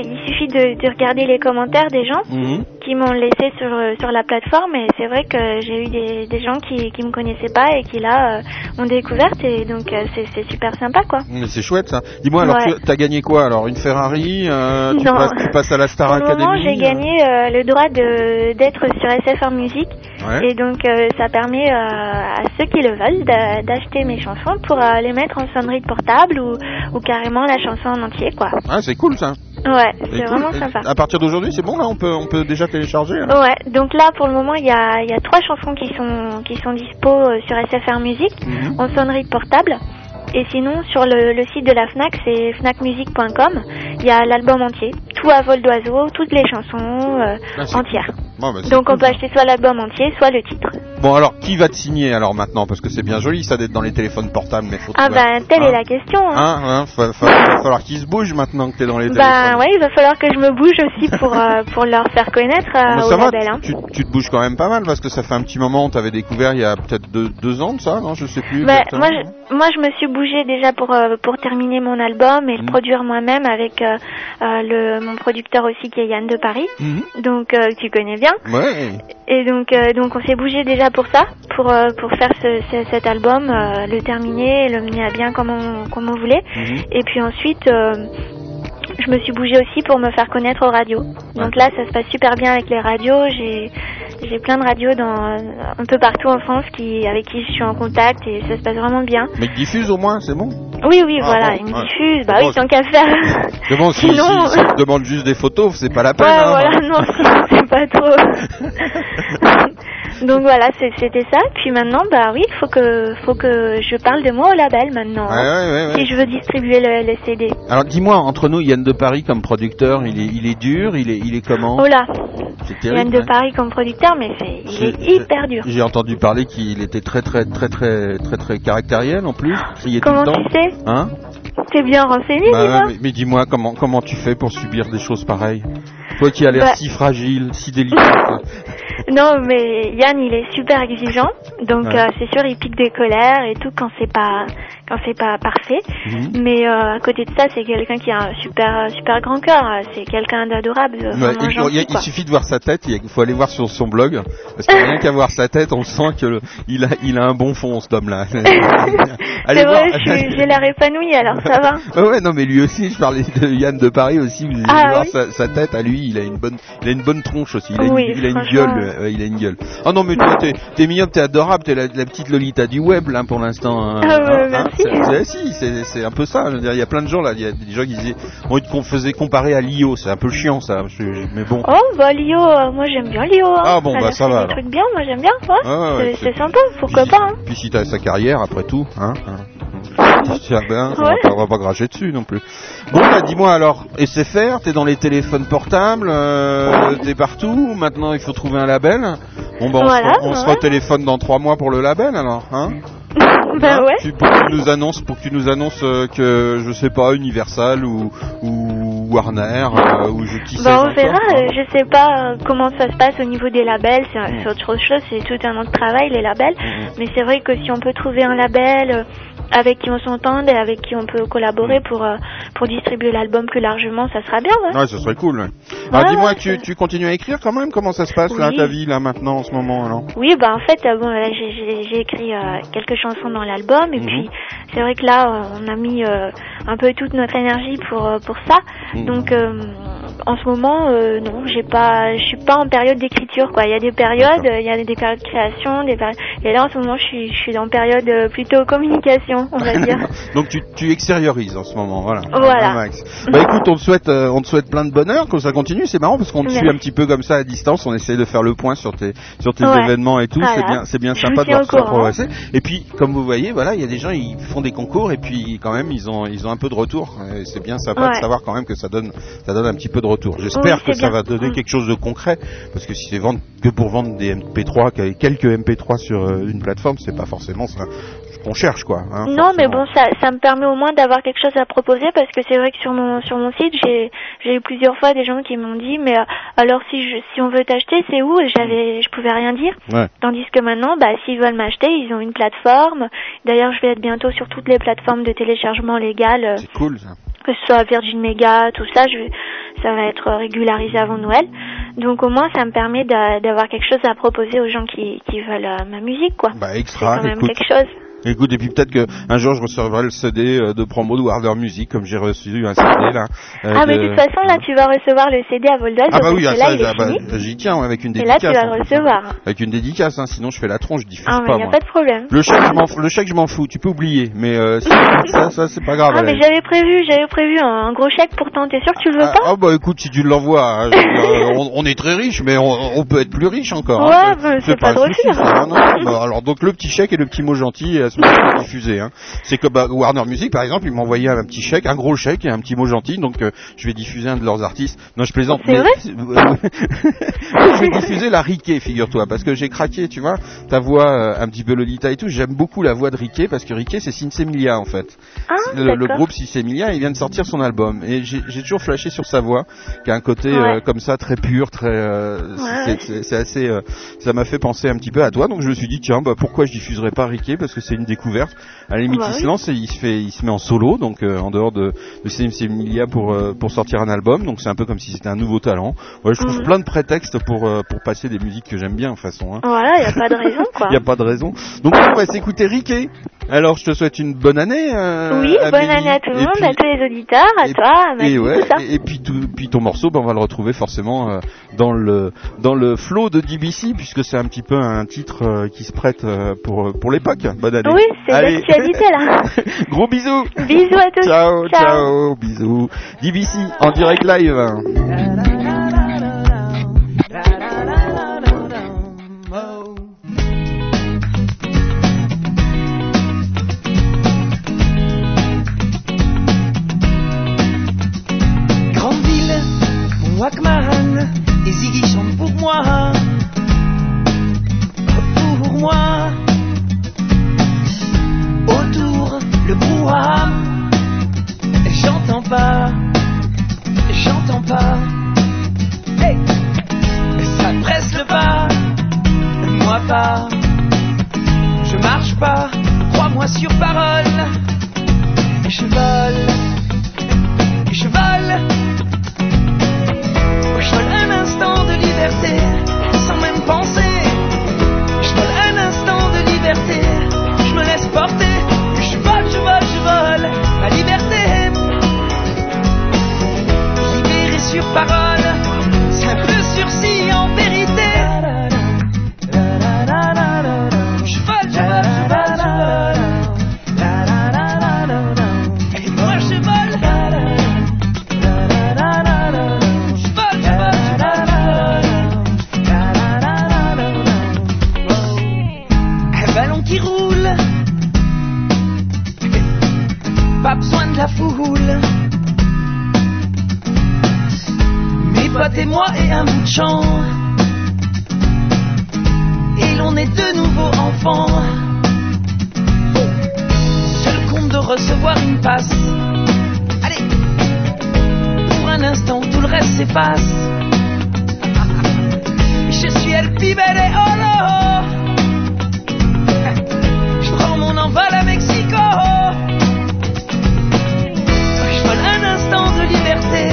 il suffit de, de regarder les commentaires des gens
Mhm.
qui m'ont laissé sur, euh, sur la plateforme et c'est vrai que j'ai eu des, des gens qui, qui me connaissaient pas et qui là euh, ont découverte et donc euh, c'est, super sympa quoi.
Mais c'est chouette ça. Dis-moi, alors
Ouais.
tu- t'as gagné quoi alors Une Ferrari euh, tu,
Non.
passes, tu passes à la Star
Pour
Academy
j'ai gagné euh, le droit de, d'être sur SFR Music
Ouais.
et donc euh, ça permet à ceux qui le veulent d'a- d'acheter mes chansons pour les mettre en sonnerie de portable ou, ou carrément la chanson en entier quoi.
Ah, c'est cool ça.
Ouais,
C'est
c'est
cool.
vraiment
Et
sympa.
À partir d'aujourd'hui, c'est bon là, on peut on peut déjà télécharger. là
Ouais, donc là pour le moment il y a, il y a trois chansons qui sont qui sont dispo euh, sur SFR Music
Mhm.
en sonnerie de portable. Et sinon sur le, le site de la Fnac c'est fnacmusic.com, il y a l'album entier, tout à vol d'oiseau, toutes les chansons euh,
Ah,
entières.
Bon, bah,
Donc on peut acheter soit l'album entier, soit le titre.
Bon alors, qui va te signer alors maintenant? Parce que c'est bien joli ça d'être dans les téléphones portables, mais faut
Ah ben telle
Hein
est la question. Hein.
Hein, hein, va falloir qu'ils se bougent maintenant que t'es dans les
Ben
téléphones.
ouais, il va falloir que je me bouge aussi pour euh, pour leur faire connaître euh, au
ça
label. Hein.
tu, tu te bouges quand même pas mal parce que ça fait un petit moment, on t'avait découvert il y a peut-être deux, deux ans de ça, non? Je sais plus.
Bah,
exactement.
moi, je, moi, je me suis bougée déjà pour euh, pour terminer mon album et le
Mhm.
produire moi-même avec euh, le mon producteur aussi qui est Yann de Paris.
Mhm.
Donc tu connais bien.
Ouais.
Et donc donc on s'est bougé déjà pour ça, pour euh, pour faire ce, ce- cet album, euh, le terminer, le mener à bien comme on comme on voulait.
Mhm.
Et puis ensuite. euh, je me suis bougée aussi pour me faire connaître aux radios. Donc là, ça se passe super bien avec les radios. J'ai j'ai plein de radios dans un peu partout en France qui avec qui je suis en contact et ça se passe vraiment bien.
Mais ils diffusent au moins, c'est bon?
Oui, oui,
Ah,
voilà,
bon,
ils me
ouais.
diffusent. Bah
Bon,
oui, tant qu'à faire.
C'est bon, si,
Sinon-
si, si demande juste des photos, c'est pas la peine.
Ouais,
hein.
voilà, non, c'est pas trop. Donc voilà, c'était ça. Puis maintenant, bah oui, faut que, faut que je parle de moi au label maintenant.
Ouais, ouais, ouais, ouais.
Si je veux distribuer le, le CD.
Alors dis-moi, entre nous, Yann de Paris comme producteur, il est, il est dur, il est, il est comment?
Oh là, Yann de
hein.
Paris comme producteur, mais c'est, il est hyper dur.
J'ai entendu parler qu'il était très, très, très, très, très, très caractériel en plus. Tout
Comment
le temps.
tu sais?
Hein?
T'es bien renseigné,
Bah, mais, mais dis-moi, comment, comment tu fais pour subir des choses pareilles? Toi qui as l'air
Bah-
si fragile, si délicate.
Non, mais Yann, il est super exigeant, donc
Ouais.
euh, c'est sûr, il pique des colères et tout quand c'est pas quand c'est pas parfait.
Mhm.
Mais euh, à côté de ça, c'est quelqu'un qui a un super super grand cœur. C'est quelqu'un d'adorable,
Ouais, il, suffit de voir sa tête, il faut aller voir sur son blog, parce que rien qu'à voir sa tête, on sent que le- il a, il a un bon fond, cet homme-là. Allez
C'est vrai, j'ai l'air épanouie, alors ça va.
Ouais, non, mais lui aussi, je parlais de Yann de Paris aussi. Vous allez
Ah,
voir
oui.
sa, sa tête à lui, il a une bonne, il a une bonne tronche aussi. Il a,
Oui,
une, il a une
franchement.
gueule, euh, ouais, il a une gueule. Oh non, mais toi, t'es, t'es mignonne, t'es adorable, t'es la, la petite Lolita du web là pour l'instant. hein.
Ah, ouais,
Hein,
merci.
c'est- c'est- si, c'est, un peu ça. Je veux dire, il y a plein de gens là, il y a des gens qui disaient, on qu'on faisait comparer à Lio, c'est un peu chiant ça. mais bon.
Oh, bah Lio, euh, moi j'aime bien Lio. hein.
Ah, bon,
Elle
bah, ça va,
Des trucs bien, moi j'aime bien. Ouais.
Ah, ouais,
c'est, sympa, pourquoi
puis,
pas. Hein.
Puis si t'as sa carrière après tout, hein. hein. Ben, on, va pas, on va pas cracher dessus non plus. Bon, bah, dis-moi alors, SFR, t'es dans les téléphones portables, euh, t'es partout. Maintenant, il faut trouver un label. Bon, bah, on,
Voilà,
se, on se
ouais.
retéléphone dans trois mois pour le label, alors, hein
bah ouais.
tu, pour que tu nous annonces, pour que tu nous annonces euh, que je sais pas Universal ou, ou Warner euh, ou je qui sais
Bah on verra,
hein.
euh, je sais pas comment ça se passe au niveau des labels, c'est c'est autre chose, c'est tout un autre travail les labels, mais c'est vrai que si on peut trouver un label avec qui on s'entende et avec qui on peut collaborer pour euh, pour distribuer l'album plus largement, ça sera bien. Ouais.
Ouais, ce serait cool. ouais. Alors dis-moi, tu, tu continues à écrire quand même? Comment ça se passe là, ta vie là maintenant en ce moment alors?
Oui, bah en fait, euh, bon, j'ai- écrit euh, quelques chansons dans l'album et
Mhm.
puis c'est vrai que là, on a mis un peu toute notre énergie pour pour ça.
Mhm.
Donc en ce moment, euh, non, j'ai pas, je suis pas en période d'écriture quoi. Il y a des périodes, il y a des périodes de création, des périodes. Et là en ce moment, je suis je suis en période plutôt communication, on va dire.
Donc tu, tu extériorises en ce moment, voilà.
Voilà.
Ah, Max. Bah écoute, on te souhaite, euh, on te souhaite plein de bonheur, que ça continue. C'est marrant parce qu'on te
Merci.
suit un petit peu comme ça à distance. On essaye de faire le point sur tes, sur tes
Ouais.
événements et tout.
Voilà.
C'est bien, c'est bien sympa de voir ça progresser. Et puis, comme vous voyez, voilà, il y a des gens, ils font des concours et puis quand même, ils ont, ils ont un peu de retour. Et c'est bien sympa de savoir quand même que ça donne, ça donne un petit peu de retour. J'espère
Oui,
que ça
bien.
va donner
Mm.
quelque chose de concret parce que si c'est vendre que pour vendre des MP3, quelques MP3 sur euh, une plateforme, c'est pas forcément ça qu'on cherche quoi. hein,
Non, mais bon, ça, ça me permet au moins d'avoir quelque chose à proposer parce que c'est vrai que sur mon sur mon site, j'ai j'ai eu plusieurs fois des gens qui m'ont dit mais euh, alors si je si on veut t'acheter, c'est où? Et J'avais je pouvais rien dire.
Ouais.
Tandis que maintenant, bah s'ils veulent m'acheter, ils ont une plateforme. D'ailleurs, je vais être bientôt sur toutes les plateformes de téléchargement légal, euh,
C'est cool ça.
que ce soit Virgin Mega, tout ça, je ça va être régularisé avant Noël. Donc au moins, ça me permet d'a- d'avoir quelque chose à proposer aux gens qui qui veulent euh, ma musique, quoi.
Bah
C'est
extra.
quand même
écoute.
quelque chose.
Écoute, et puis peut-être que un jour je recevrai le CD euh, de promo de Warner Music, comme j'ai reçu un CD là. euh,
Ah, mais
de-
toute façon, là, tu vas recevoir le CD à vol d'oiseau.
Ah bah oui, ah, ça, ah bah,
fini.
j'y tiens avec une
Et
dédicace.
là, tu vas le
hein.
recevoir.
Avec une dédicace, hein, sinon je fais la tronche, je diffuse
Ah, mais
pas
il n'y a
moi.
pas de problème.
Le chèque, je m'en fous, le chèque, je m'en fous. Tu peux oublier, mais euh, ça, ça, ça, c'est pas grave.
Ah, mais j'avais prévu, j'avais prévu un, gros chèque pourtant. T'es sûr que tu le veux pas
Ah bah écoute, si tu l'envoies, hein, euh, on, on est très riche, mais on, on peut être plus riche encore.
Ouais,
hein.
bah, c'est pas.
Non, non, bah, alors donc le petit chèque et le petit mot gentil ce moment diffusé. Hein. C'est que bah, Warner Music, par exemple, ils m'ont envoyé un petit chèque, un gros chèque et un petit mot gentil, donc euh, je vais diffuser un de leurs artistes. Non, je plaisante. Mais-
vrai
je vais diffuser la Riquet, figure-toi, parce que j'ai craqué, tu vois, ta voix euh, un petit peu Lolita et tout. J'aime beaucoup la voix de Riquet parce que Riquet c'est Sinsemilia en fait.
Ah,
le, le groupe Sinsemilia, il vient de sortir son album et j'ai toujours flashé sur sa voix, qui a un côté
Ouais.
euh, comme ça très pur, très. euh,
Ouais.
c'est assez. euh, ça m'a fait penser un petit peu à toi, donc je me suis dit tiens, bah pourquoi je diffuserais pas Riquet? Parce que c'est une découverte. À la limite,
Bah
il
oui.
se lance et il se fait, il se met en solo, donc euh, en dehors de, de Sinsemilia pour euh, pour sortir un album, donc c'est un peu comme si c'était un nouveau talent. Ouais, je trouve
Mhm.
plein de prétextes pour euh, pour passer des musiques que j'aime bien de toute façon. Hein.
Voilà, il n'y a pas de raison, quoi.
Il n'y a pas de raison. Donc on va s'écouter Riquet. Alors je te souhaite une bonne année. euh,
Oui, bonne
Amélie.
année à tout le
Et
monde,
puis-
à tous les auditeurs, à
et-
toi, à
et ouais,
tout ça.
et, et puis tout, puis ton morceau, ben, on va le retrouver forcément euh, dans le dans le flow de DBC puisque c'est un petit peu un titre euh, qui se prête euh, pour pour l'époque. Bonne année.
Oui, c'est
Allez.
l'actualité, là.
Gros bisous.
Bisous à tous.
Ciao,
Ciao.
ciao, bisous. DBC en direct live.
Walkman, et Ziggy chante pour moi. Pour moi. Autour, le brouhaha. J'entends pas, j'entends pas. Hey, ça presse le pas, moi pas. Je marche pas, crois-moi sur parole. Je vole je vole. Je vole un instant de liberté, sans même penser. Je vole un instant de liberté, je me laisse porter. Je vole, je vole, je vole, ma liberté. Libéré sur parole, simple sursis en vérité. La foule. Mes potes et moi et un bout de champ. Et l'on est de nouveau enfants. Seul compte de recevoir une passe. Allez, pour un instant, tout le reste s'efface. Je suis El Pibel et Olo. Je prends mon envol à Mexico instant de liberté,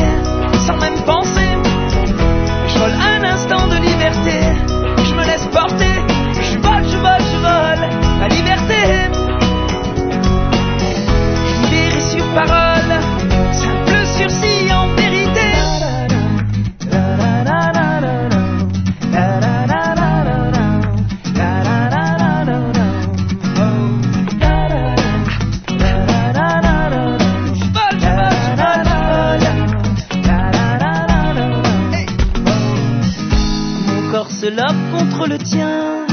sans même penser. Je vole un instant de liberté, je me laisse porter. Je vole, je vole, je vole, la liberté. Je sur parole. Contre le tien.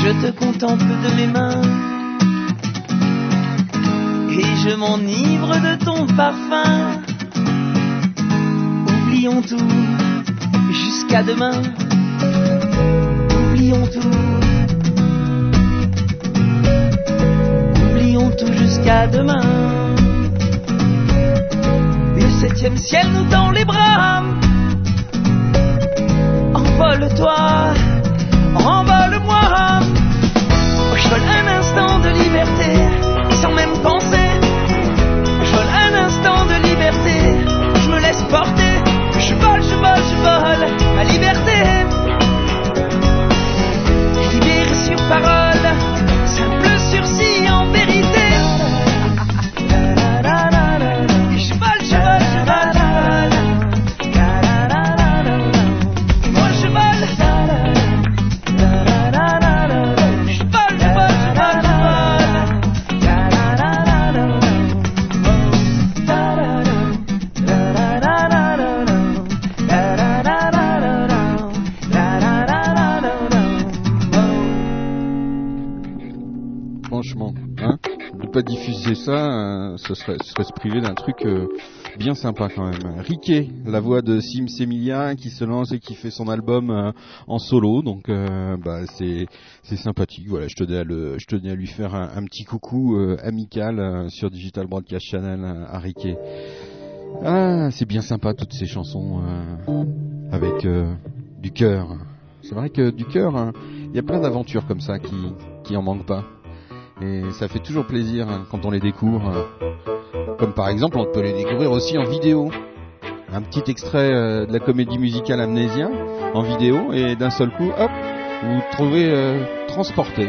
Je te contemple de mes mains. Et je m'enivre de ton parfum. Oublions tout jusqu'à demain. Oublions tout. Oublions tout jusqu'à demain. Le septième ciel nous tend les bras. Envole-toi, envole-moi. Je vole un instant de liberté, sans même penser. Je vole un instant de liberté, je me laisse porter. Je vole, je vole, je vole, ma liberté. Libéré sur parole,
ce, serait, se priver d'un truc euh, bien sympa quand même. Riquet, la voix de Sim Semilia qui se lance et qui fait son album euh, en solo, donc euh, bah, c'est c'est sympathique. Voilà, je tenais à à lui faire un, petit coucou amical sur Digital Broadcast Channel à Riquet. Ah, c'est bien sympa toutes ces chansons avec du cœur. C'est vrai que du cœur, hein, il y a plein d'aventures comme ça qui qui en manquent pas. Et ça fait toujours plaisir hein, quand on les découvre. Comme par exemple, on peut les découvrir aussi en vidéo. Un petit extrait euh, de la comédie musicale Amnésia en vidéo et d'un seul coup, hop, vous vous trouvez euh, transporté.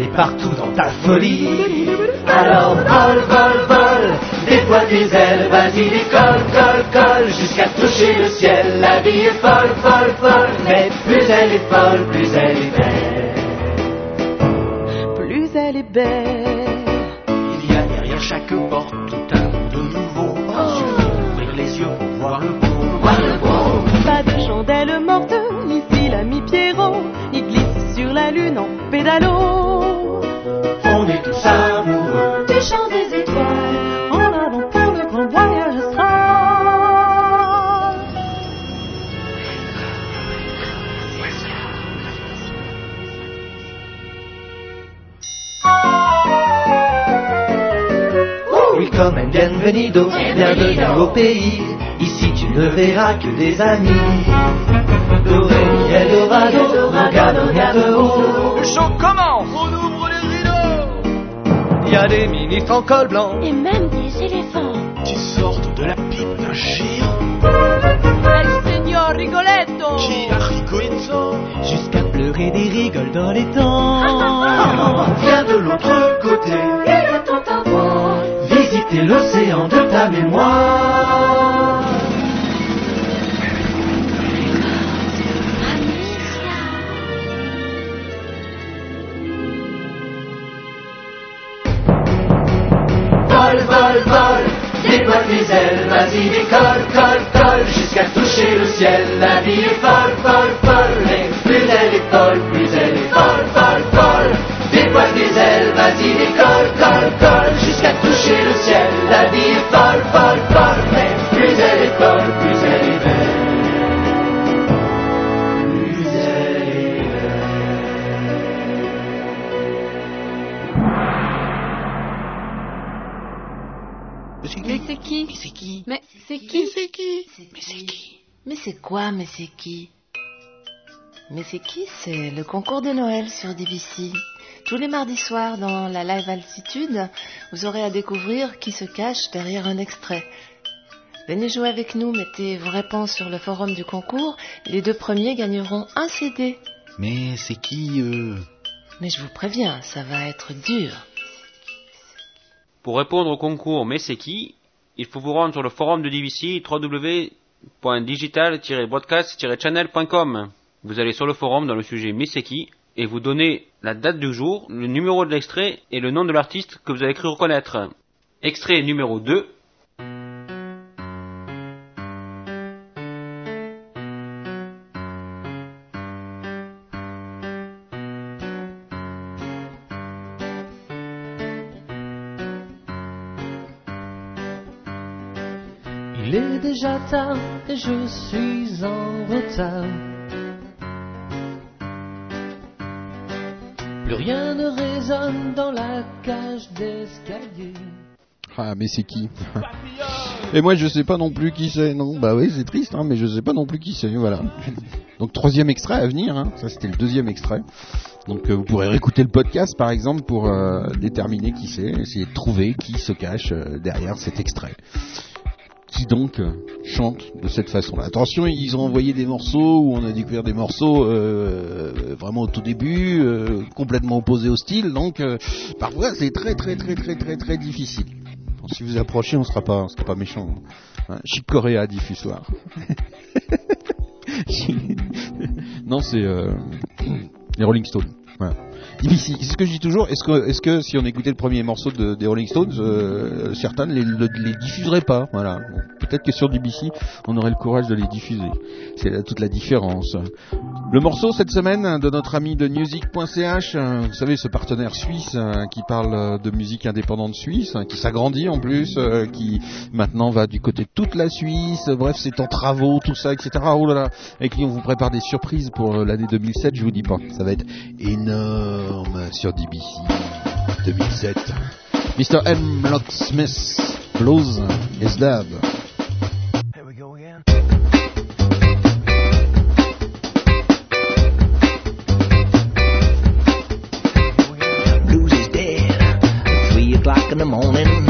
Aller partout dans ta folie. Alors vole, vole, vole, déploie tes ailes, vas-y décolle, colle, colle, jusqu'à toucher le ciel. La vie est folle, folle, folle, mais plus elle est folle, plus elle est belle. au pays. Ici, tu ne verras que des amis. Dorado, regarde, regarde.
Le show commence. On ouvre les rideaux. Il y a des ministres en col blanc.
Et même des éléphants.
Qui sortent de la pipe d'un géant. El Señor Rigoletto. Qui a Rigoletto.
Jusqu'à pleurer des rigoles dans les temps.
Viens de l'autre côté. L'océan de ta mémoire. Vol, vol, vol, déploie tes ailes, vas-y décolle, colle, colle, jusqu'à toucher le ciel. La vie est folle, folle, folle, mais plus elle est folle, plus elle est folle, folle, folle. Déploie tes ailes, vas-y décolle, colle, colle, jusqu'à toucher le ciel. La vie est folle, folle, folle, mais plus elle est folle, plus elle est belle. Plus elle est
Mais c'est qui Mais c'est qui Mais c'est qui c'est qui Mais c'est qui Mais c'est quoi Mais c'est qui Mais c'est qui C'est le concours de Noël sur DBC. Tous les mardis soirs dans la live altitude, vous aurez à découvrir qui se cache derrière un extrait. Venez jouer avec nous, mettez vos réponses sur le forum du concours. Les deux premiers gagneront un CD.
Mais c'est qui
Mais je vous préviens, ça va être dur.
Pour répondre au concours Mais c'est qui? Il faut vous rendre sur le forum de DVC www.digital-broadcast-channel.com. Vous allez sur le forum dans le sujet Mais c'est qui? Et vous donnez la date du jour, le numéro de l'extrait et le nom de l'artiste que vous avez cru reconnaître. Extrait numéro 2.
Il est déjà tard et je suis en retard. Rien ne résonne dans la cage d'escalier.
Ah, mais c'est qui? Et moi, je sais pas non plus qui c'est. Non, bah oui, c'est triste, hein, mais je sais pas non plus qui c'est. Voilà. Donc troisième extrait à venir. Hein. Ça, c'était le deuxième extrait. Donc euh, vous pourrez réécouter le podcast, par exemple, pour euh, déterminer qui c'est, essayer de trouver qui se cache euh, derrière cet extrait. Qui donc euh, chante de cette façon-là. Attention, ils ont envoyé des morceaux où on a découvert des morceaux euh, vraiment au tout début, euh, complètement opposés au style. Donc euh, parfois, c'est très très très très très très difficile. Bon, si vous approchez, on sera pas, on sera pas méchant. Hein. Chic Coréa diffusoire. non, c'est les Rolling Stones. Voilà. C'est ce que je dis toujours. Est-ce que, est-ce que si on écoutait le premier morceau de, des Rolling Stones, euh, certains ne les, le- les diffuseraient pas. Voilà. Peut-être que sur DBC, on aurait le courage de les diffuser. C'est toute la différence. Le morceau cette semaine de notre ami de music.ch, euh, vous savez ce partenaire suisse euh, qui parle de musique indépendante suisse, hein, qui s'agrandit en plus, euh, qui maintenant va du côté de toute la Suisse. Bref, c'est en travaux, tout ça, etc. Oh là là, avec qui on vous prépare des surprises pour euh, l'année 2007. Je vous dis pas, ça va être énorme sur DBC 2007. Mr. M. Locksmith, Blues is.
Blues dead. at Three o'clock in the morning.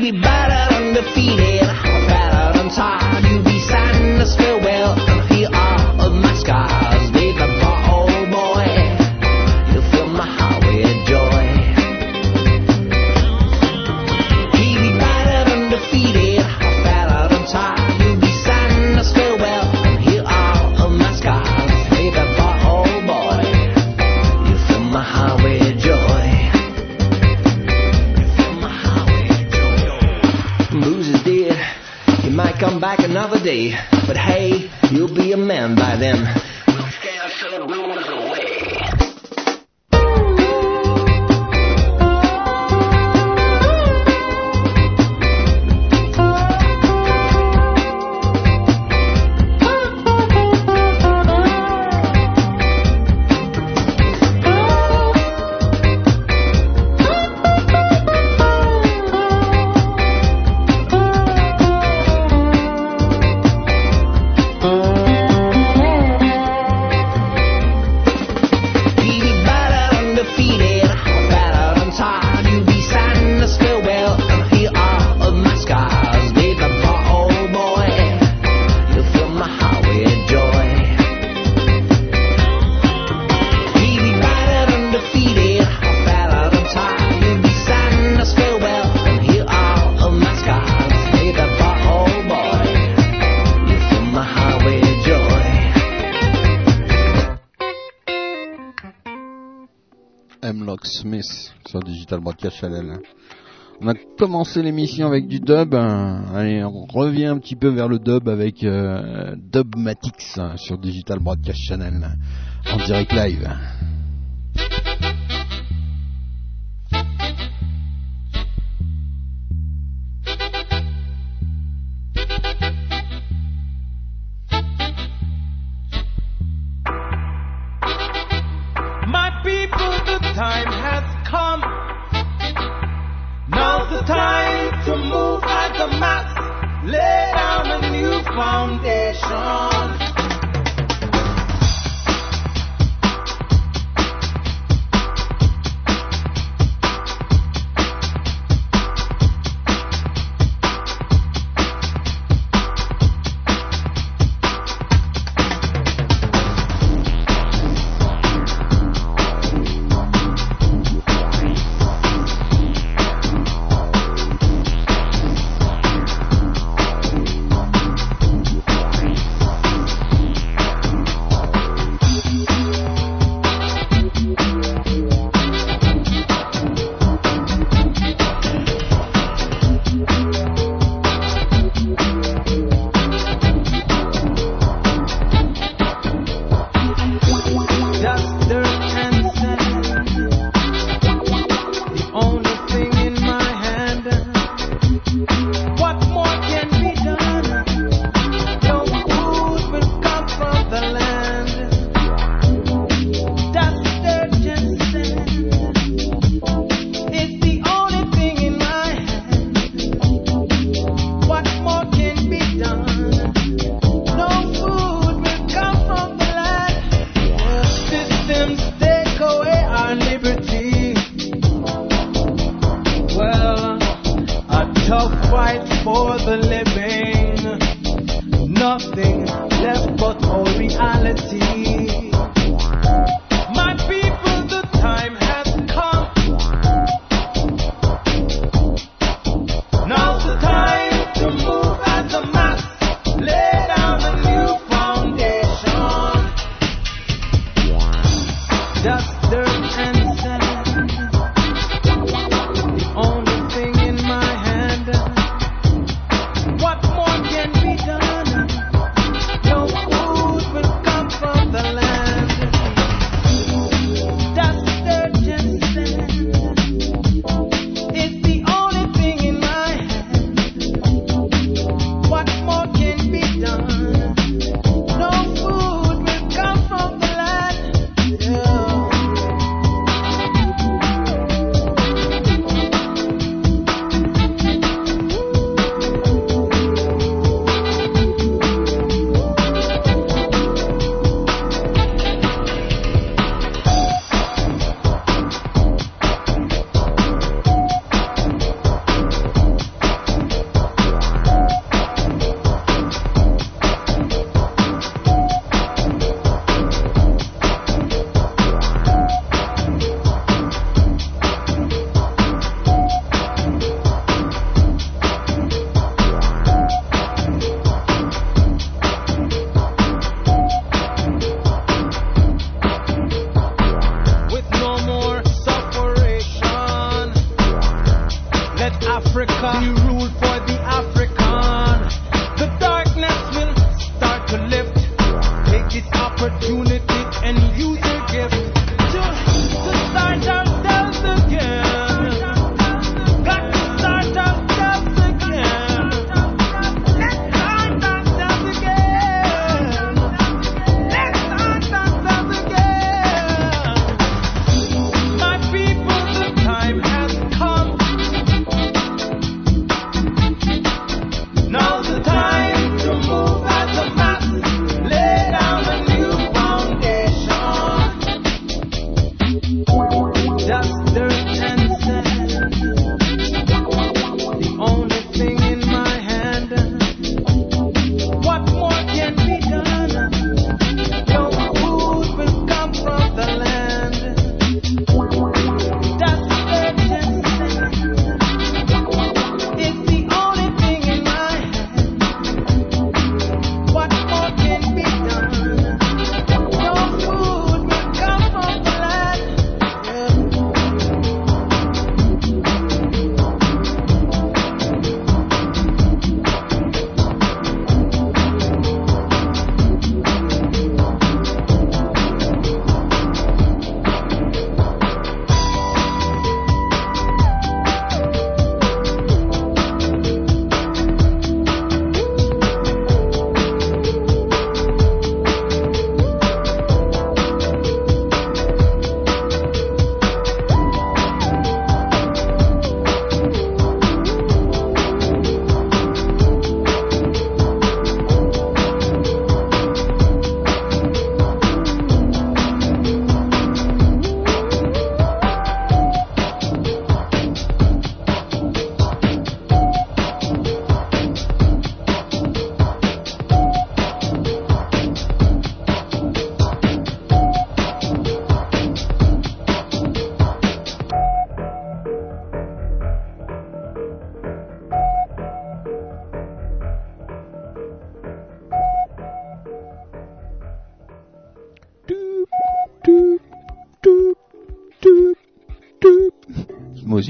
baby battle undefeated.
Digital Channel. Hein. On a commencé l'émission avec du dub. Hein. Allez, on revient un petit peu vers le dub avec euh, Dubmatix hein, sur Digital Broadcast Channel en direct live.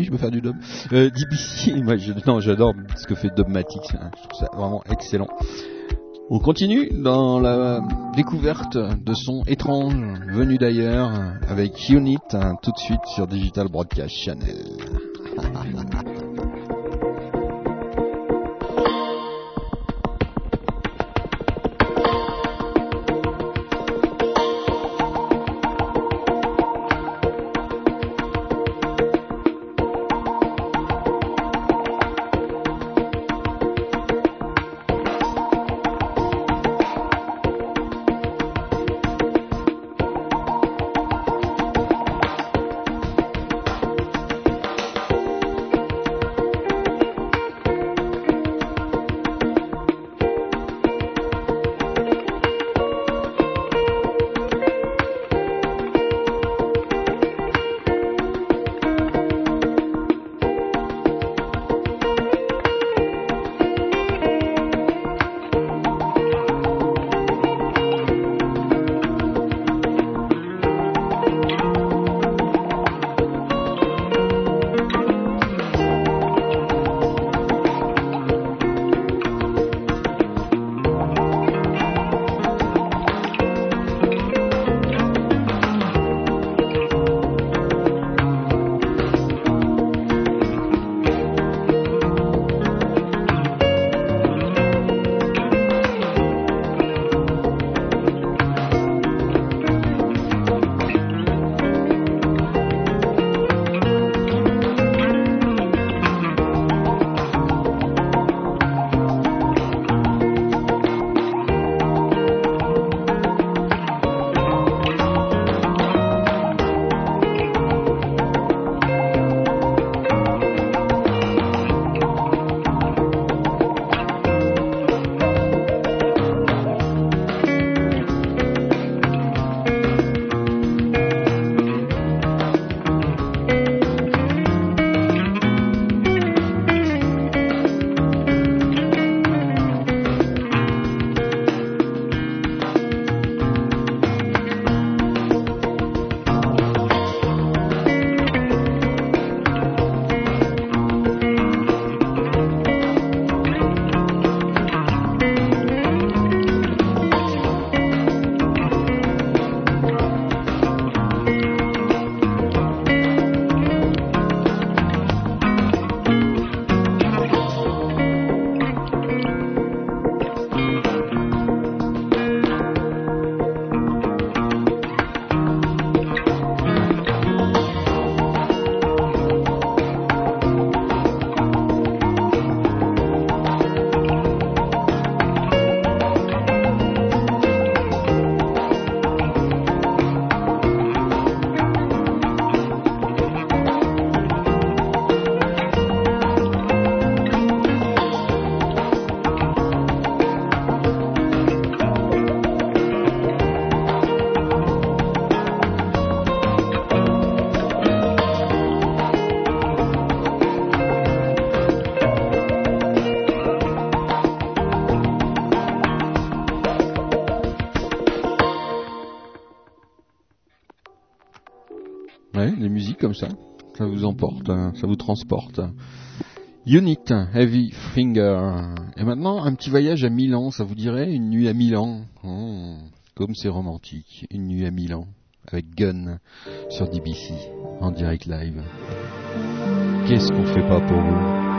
Je peux faire du dub. Euh, DBC, moi non, j'adore ce que fait Dubmatic, hein, je trouve ça vraiment excellent. On continue dans la découverte de sons étranges venus d'ailleurs avec Unit hein, tout de suite sur Digital Broadcast Channel. hein, ça vous transporte. Unit, Heavy Finger. Et maintenant, un petit voyage à Milan, ça vous dirait Une nuit à Milan Oh, Comme c'est romantique, une nuit à Milan, avec Gun sur DBC, en direct live. Qu'est-ce qu'on fait pas pour vous?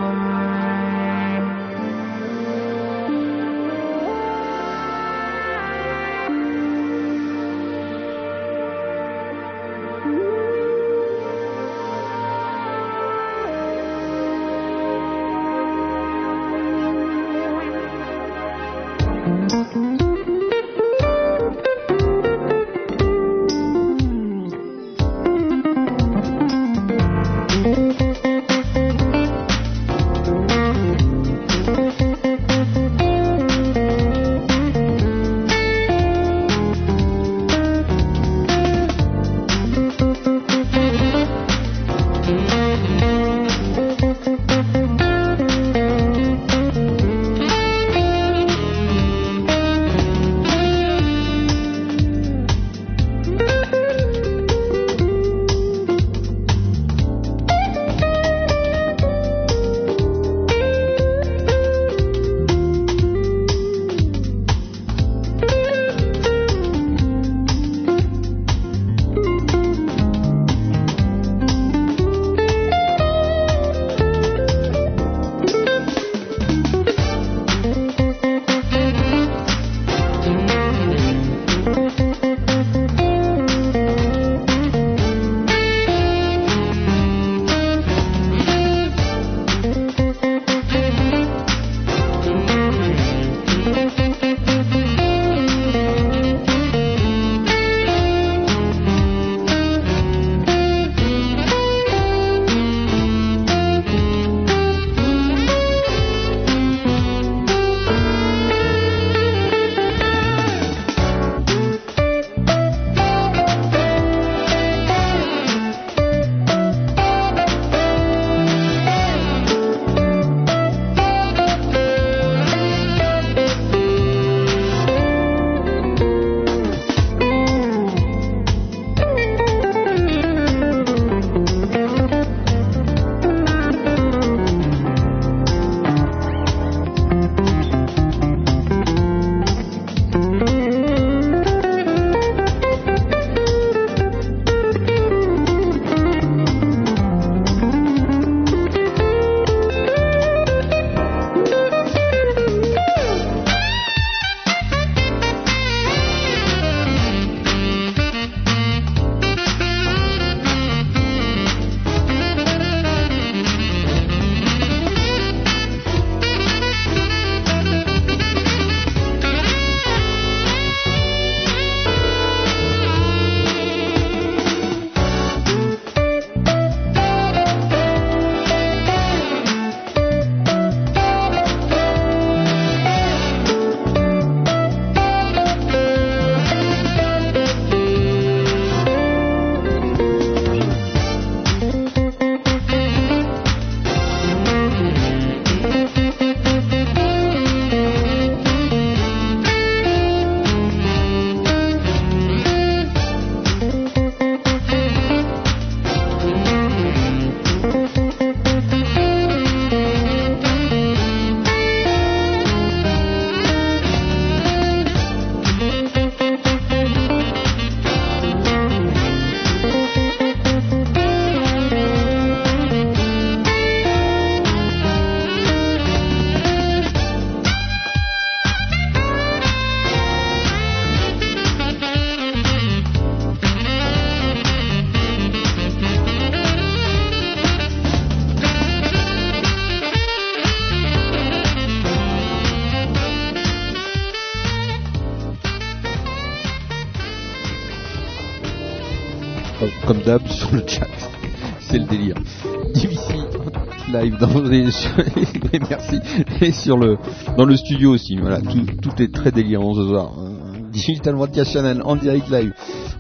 Les... merci et sur le dans le studio aussi. Voilà, tout, tout est très délirant ce soir. Euh, Digital Media Channel en direct live.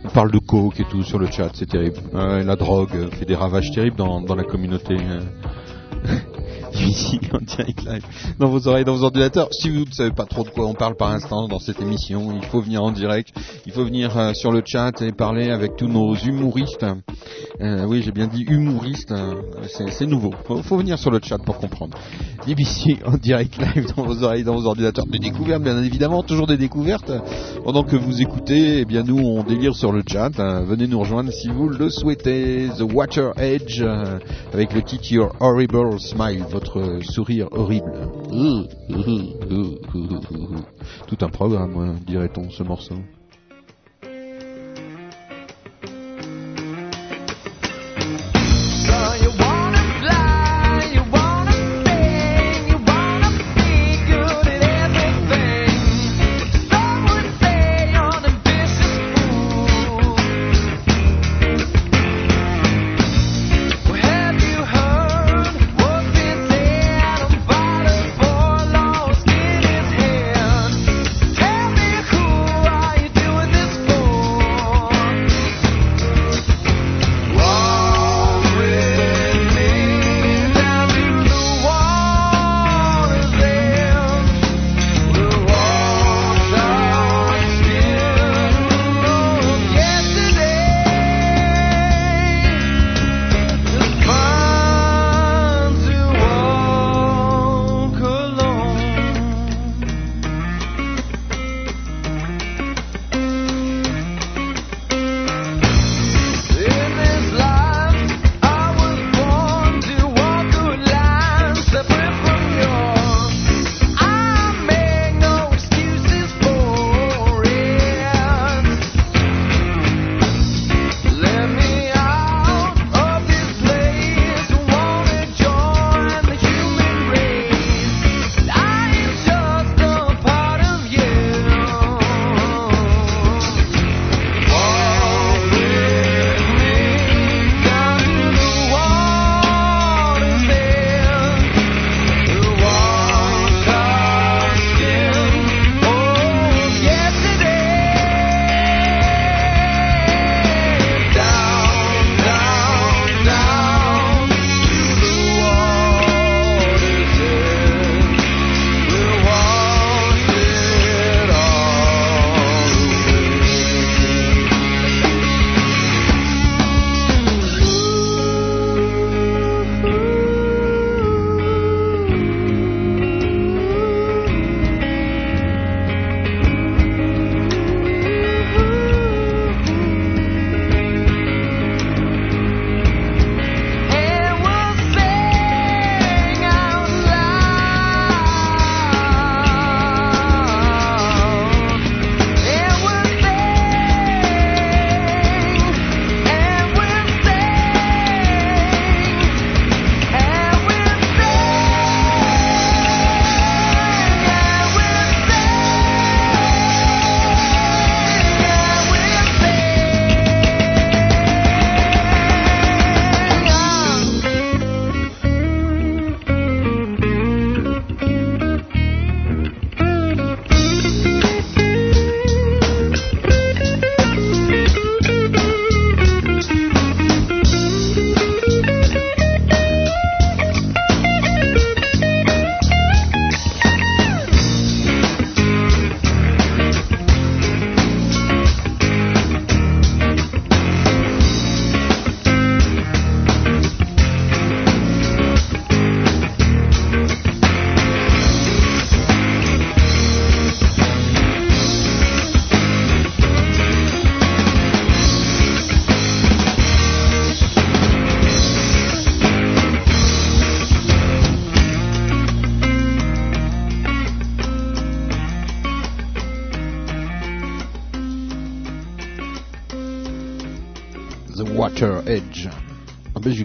On parle de coke et tout sur le chat, c'est terrible. Ouais, la drogue euh, fait des ravages terribles dans, dans la communauté. euh. ici en direct live dans vos oreilles, dans vos ordinateurs. Si vous ne savez pas trop de quoi on parle par instant dans cette émission, il faut venir en direct, il faut venir euh, sur le chat et parler avec tous nos humoristes. Euh, oui, j'ai bien dit humoristes, euh, c'est nouveau. Faut, faut venir sur le chat pour comprendre. BBC en direct live dans vos oreilles, dans vos ordinateurs. Des découvertes, bien évidemment, toujours des découvertes. Pendant que vous écoutez, eh bien nous on délire sur le chat. Euh, venez nous rejoindre si vous le souhaitez. The Water Edge euh, avec le titre Your Horrible Smile, votre sourire horrible. Tout un programme, euh, dirait-on, ce morceau.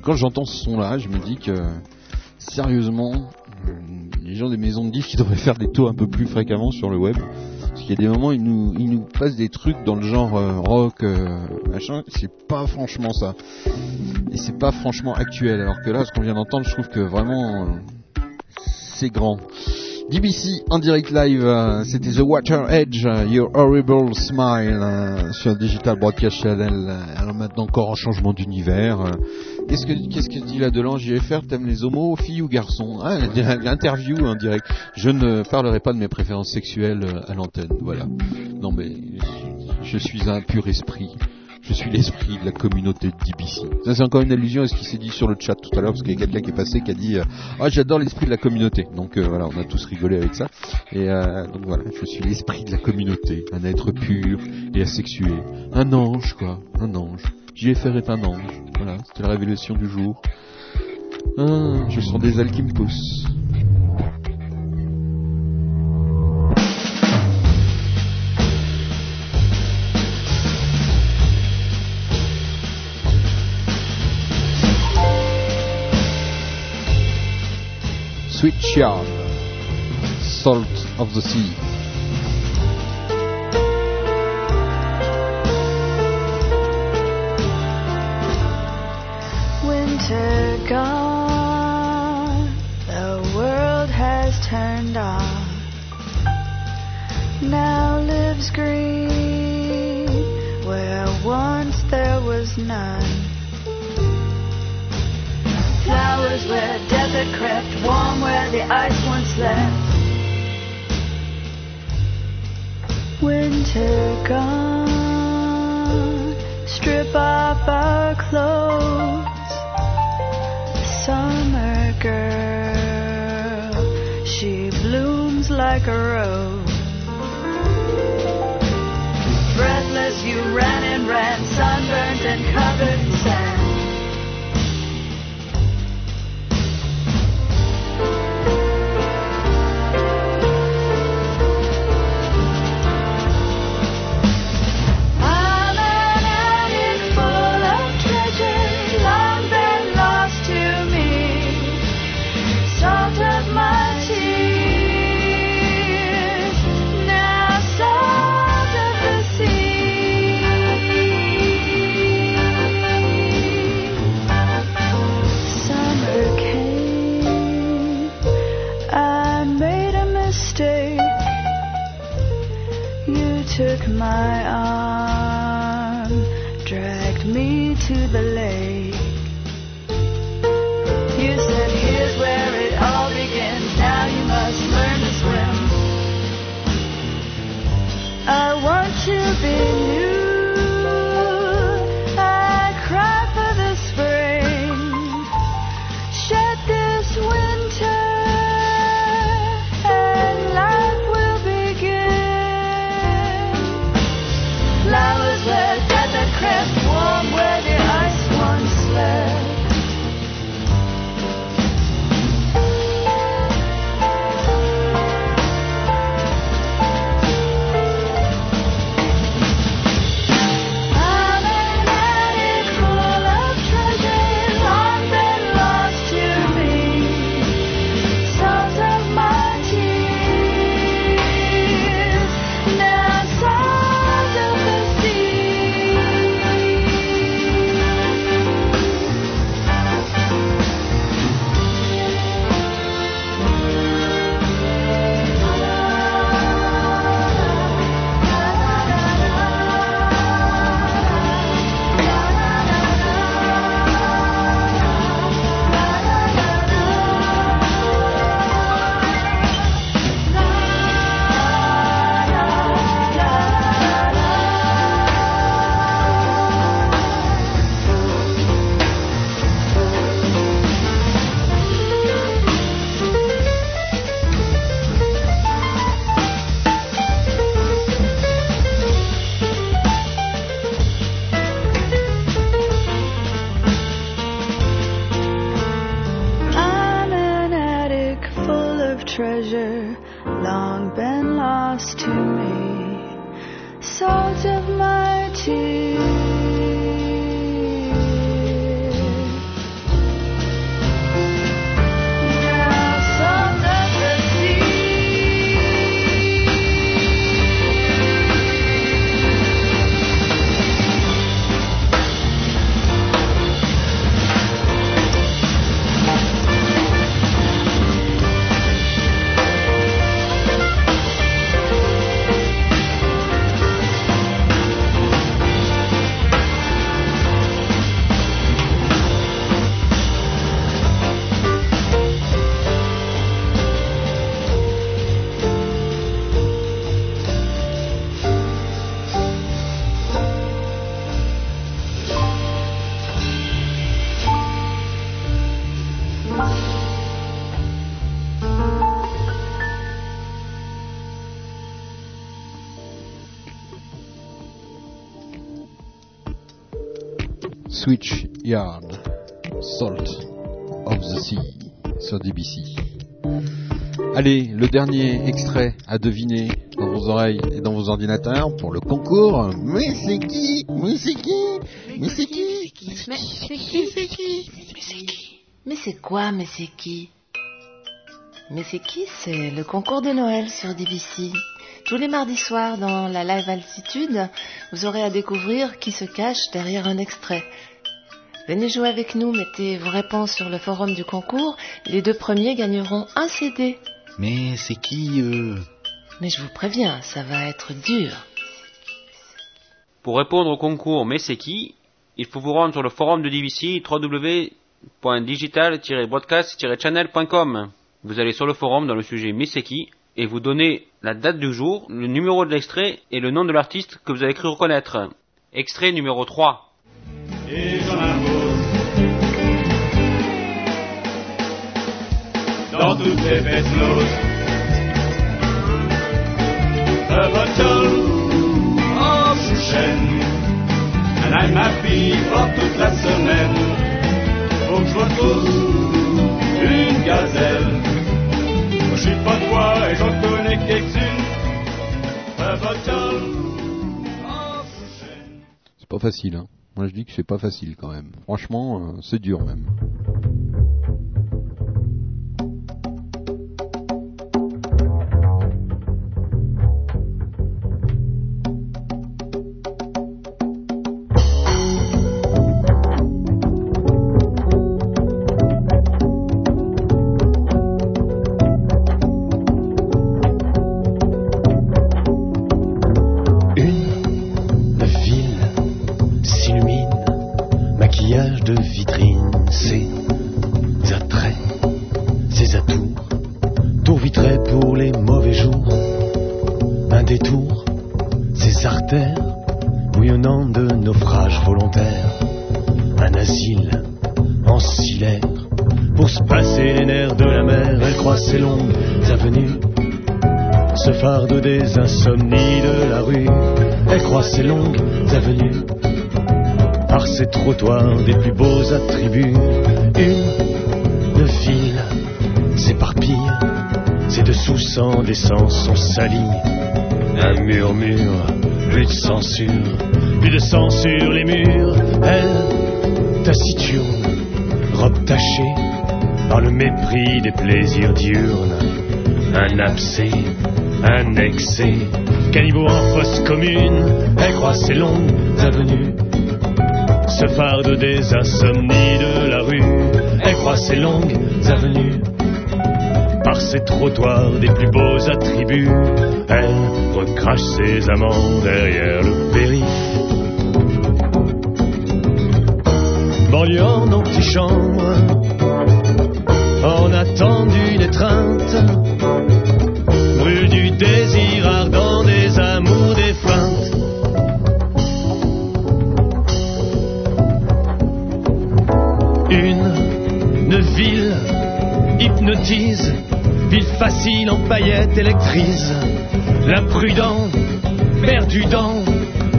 Quand j'entends ce son-là, je me dis que sérieusement, euh, les gens des maisons de disques ils devraient faire des tours un peu plus fréquemment sur le web
Parce qu'il y a des moments, il nous, il nous passe des trucs dans le genre euh, rock, euh, machin, c'est pas franchement ça. Et c'est pas franchement actuel. Alors que là, ce qu'on vient d'entendre, je trouve que vraiment, c'est grand. DBC en direct live, c'était The Water Edge, Your Horrible Smile sur Digital Broadcast Channel. Alors maintenant encore en changement d'univers. Qu'est-ce que qu'est-ce que dit là Delange JFR T'aimes les homos, filles ou garçons? Ah, interview en direct. Je ne parlerai pas de mes préférences sexuelles euh, à l'antenne. Voilà. Non mais je suis un pur esprit. Je suis l'esprit de la communauté de DBC. Ça c'est encore une allusion à ce qui s'est dit sur le chat tout à l'heure parce qu'il y a quelqu'un qui est passé qui a dit euh, ah j'adore l'esprit de la communauté. Donc euh, voilà on a tous rigolé avec ça. Et donc voilà je suis l'esprit de la communauté, un être pur et asexué, un ange quoi, un ange. JFR est un ange. Voilà c'était la révélation du jour. Ah, je sens des poussent. Sweet Charm, Salt of the Sea.
Winter gone, the world has turned on. Now lives green where once there was none. Flowers where desert crept, warm where the ice once slept. Winter gone, strip off our clothes. Girl, she blooms like a rose. Breathless, you ran and ran, sunburnt and covered
Switch Yard, Salt of the Sea sur DBC. Allez, le dernier extrait à deviner dans vos oreilles et dans vos ordinateurs pour le concours. Mais c'est qui? Mais c'est qui? Mais c'est qui?
Mais c'est qui? C'est qui? Mais c'est qui? Mais c'est quoi Mais c'est qui? Mais c'est qui? C'est le concours de Noël sur DBC. Tous les mardis soirs dans la live altitude, vous aurez à découvrir qui se cache derrière un extrait. Venez jouer avec nous, mettez vos réponses sur le forum du concours. Les deux premiers gagneront un CD.
Mais c'est qui euh
Mais je vous préviens, ça va être dur.
Pour répondre au concours Mais c'est qui? Il faut vous rendre sur le forum de DVC www.digital-broadcast-channel.com. Vous allez sur le forum dans le sujet Mais c'est qui et vous donnez la date du jour, le numéro de l'extrait et le nom de l'artiste que vous avez cru reconnaître. Extrait numéro 3.
Et dans toutes les bêtes noses. A bottle of chouchen, and I'm happy pour toute la semaine. Faut que je retrouve une gazelle. Je suis pas toi et j'en connais quelques-unes. A bottle of chouchen.
C'est pas facile, hein. Moi je dis que c'est pas facile quand même. Franchement, euh, c'est dur même.
Trottoirs des plus beaux attributs. Une ville s'éparpille, ses dessous sans d'essence sont salis. Un murmure, plus de censure, plus de sang sur les murs. Elle, taciturne, robe tachée par le mépris des plaisirs diurnes. Un abcès, un excès, caniveau en fosse commune, elle croise ses longues avenues, ce fardeau des insomnies de la rue, elle croise ses longues avenues, par ces trottoirs des plus beaux attributs, elle recrache ses amants derrière le périph'. Banlieue en antichambre, en attend d'une étreinte, paillettes électrise, l'imprudent, perdu dans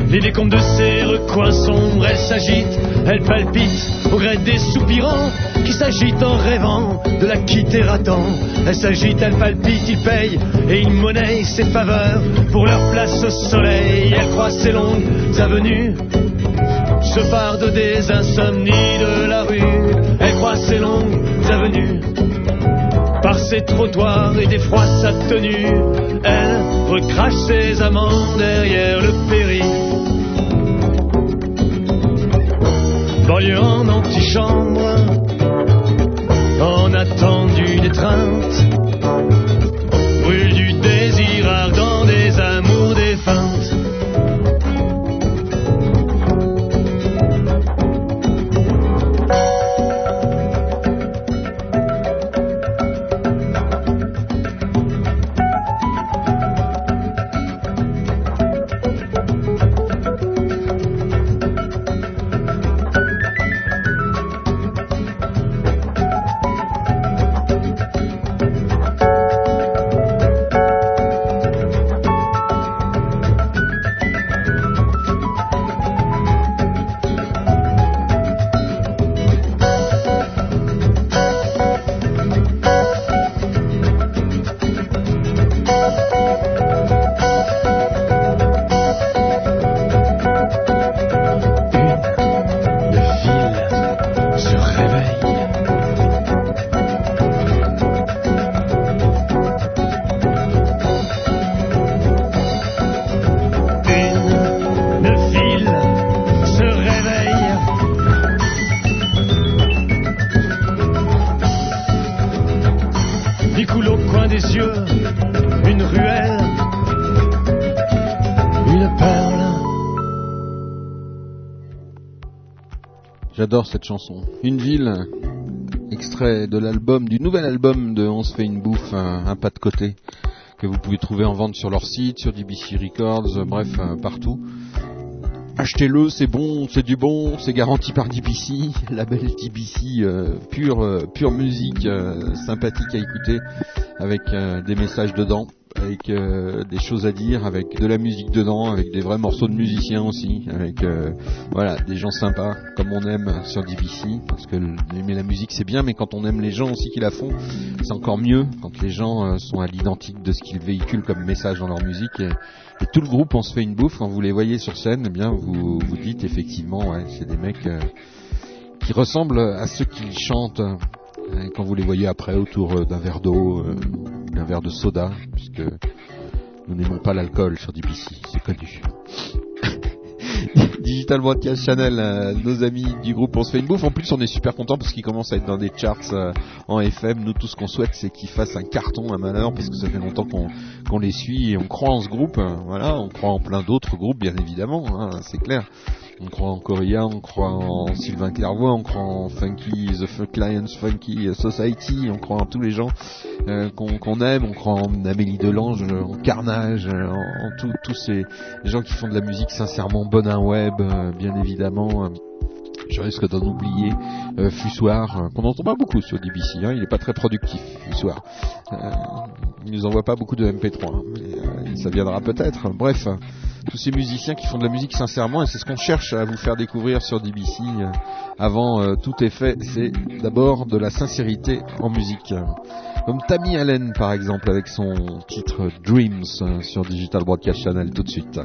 les décombres de ses recoins sombres, elle s'agite, elle palpite au gré des soupirants qui s'agitent en rêvant de la quitter à temps. Elle s'agite, elle palpite, il paye et il monnaie ses faveurs pour leur place au soleil. Elle croise ses longues avenues, se farde des insomnies de la rue. Elle croise ses longues avenues, par ses trottoirs et défroie sa tenue. Elle recrache ses amants derrière le périph'. banlieue en antichambre, en attend d'une étreinte, rue du désir ardent des amours
J'adore cette chanson. Une ville, extrait de l'album, du nouvel album de On se fait une bouffe, un, un pas de côté, que vous pouvez trouver en vente sur leur site, sur DBC Records, bref, euh, partout. Achetez-le, c'est bon, c'est du bon, c'est garanti par DBC, label DBC, euh, pure, euh, pure musique, euh, sympathique à écouter, avec euh, des messages dedans, avec euh, des choses à dire, avec de la musique dedans, avec des vrais morceaux de musiciens aussi, avec voilà des gens sympas comme on aime sur DBC, parce que aimer la musique c'est bien, mais quand on aime les gens aussi qui la font, c'est encore mieux quand les gens sont à l'identique de ce qu'ils véhiculent comme message dans leur musique. Tout le groupe, on se fait une bouffe quand vous les voyez sur scène, eh bien vous vous dites effectivement, ouais, c'est des mecs euh, qui ressemblent à ceux qui chantent euh, quand vous les voyez après autour euh, d'un verre d'eau, euh, d'un verre de soda, puisque nous n'aimons pas l'alcool sur DBC, c'est connu. Digital Broadcast Channel, euh, nos amis du groupe On se fait une bouffe. En plus, on est super content parce qu'ils commencent à être dans des charts euh, en FM. Nous, tout ce qu'on souhaite, c'est qu'ils fassent un carton, un malheur, parce que ça fait longtemps qu'on les suit et on croit en ce groupe. voilà, on croit en plein d'autres groupes, bien évidemment, hein, c'est clair. On croit en Coria, on croit en Sylvain Clairvoy, on croit en Funky, The Clients Funky Society, on croit en tous les gens euh, qu'on aime, on croit en Amélie Delange, euh, en Carnage, euh, en, tous ces gens qui font de la musique sincèrement Bonin Web, euh, bien évidemment. Je risque d'en oublier euh, Fussoir, euh, qu'on n'entend pas beaucoup sur DBC, hein, il n'est pas très productif, Fussoir. Euh, il nous envoie pas beaucoup de MP3, hein, euh, ça viendra peut-être. Bref, euh, tous ces musiciens qui font de la musique sincèrement, et c'est ce qu'on cherche à vous faire découvrir sur DBC avant tout fait, c'est d'abord de la sincérité en musique. Comme Tammy Allen par exemple avec son titre Dreams sur Digital Broadcast Channel tout de suite.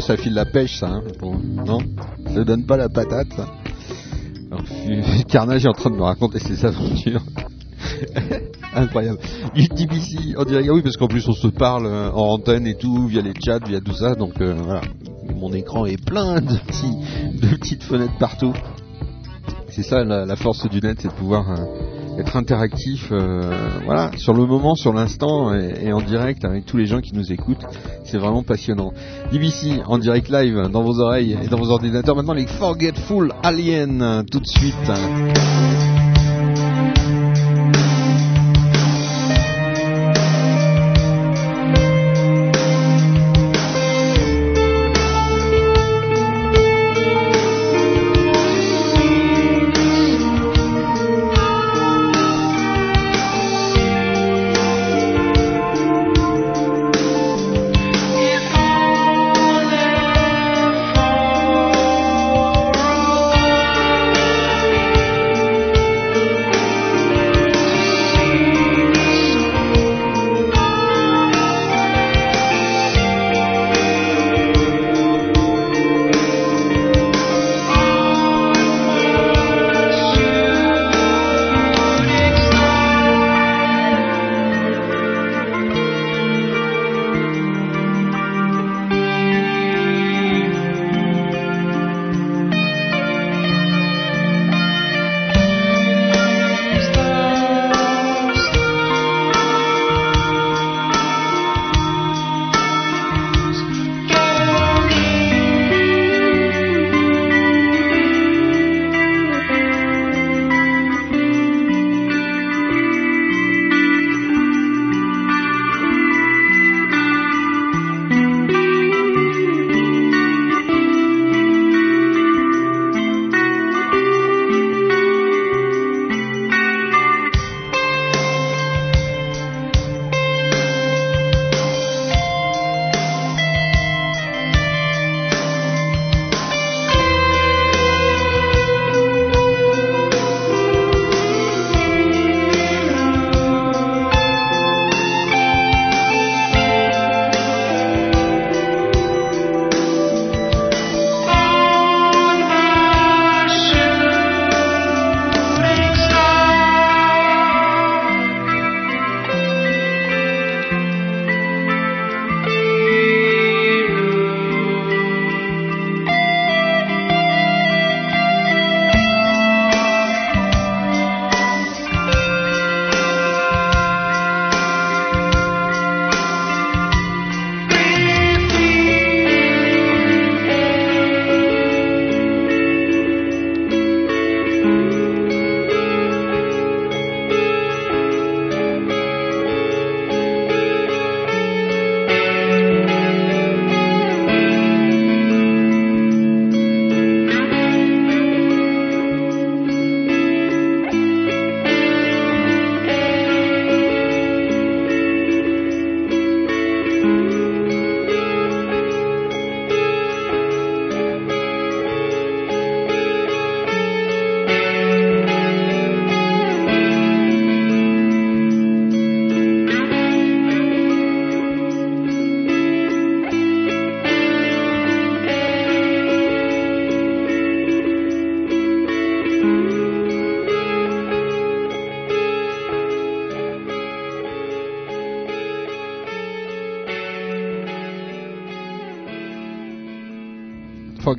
Ça file la pêche, ça. hein, Non? Ça donne pas la patate, ça. Carnage est en train de me raconter ses aventures. Incroyable. UTBC, on dirait, ah oui, parce qu'en plus on se parle euh, en antenne et tout, via les chats, via tout ça, donc euh, voilà. Mon écran est plein de, petites fenêtres partout. C'est ça la, force du net, c'est de pouvoir euh, être interactif, voilà, sur le moment, sur l'instant et en direct avec tous les gens qui nous écoutent. C'est vraiment passionnant. DBC en direct live dans vos oreilles et dans vos ordinateurs. Maintenant les Forgetful Aliens, tout de suite.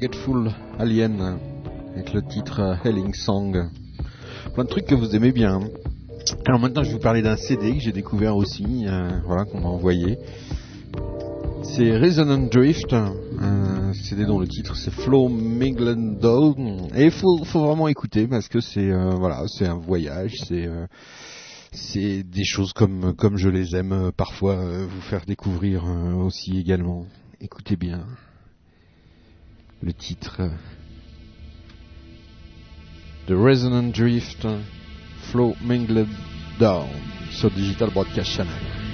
Forgetful Alien euh, avec le titre euh, Helling Song. Plein de trucs que vous aimez bien. hein. Alors maintenant je vais vous parler d'un CD que j'ai découvert aussi, euh, voilà qu'on m'a envoyé. C'est Resonant Drift, un CD dont le titre c'est Flow Mingland Down. Et il faut, vraiment écouter parce que c'est euh, voilà, c'est un voyage, c'est euh, des choses comme comme je les aime euh, parfois euh, vous faire découvrir euh, aussi également. Écoutez bien le titre de Resonant Drift Flow Mingled Down sur Digital Broadcast Channel.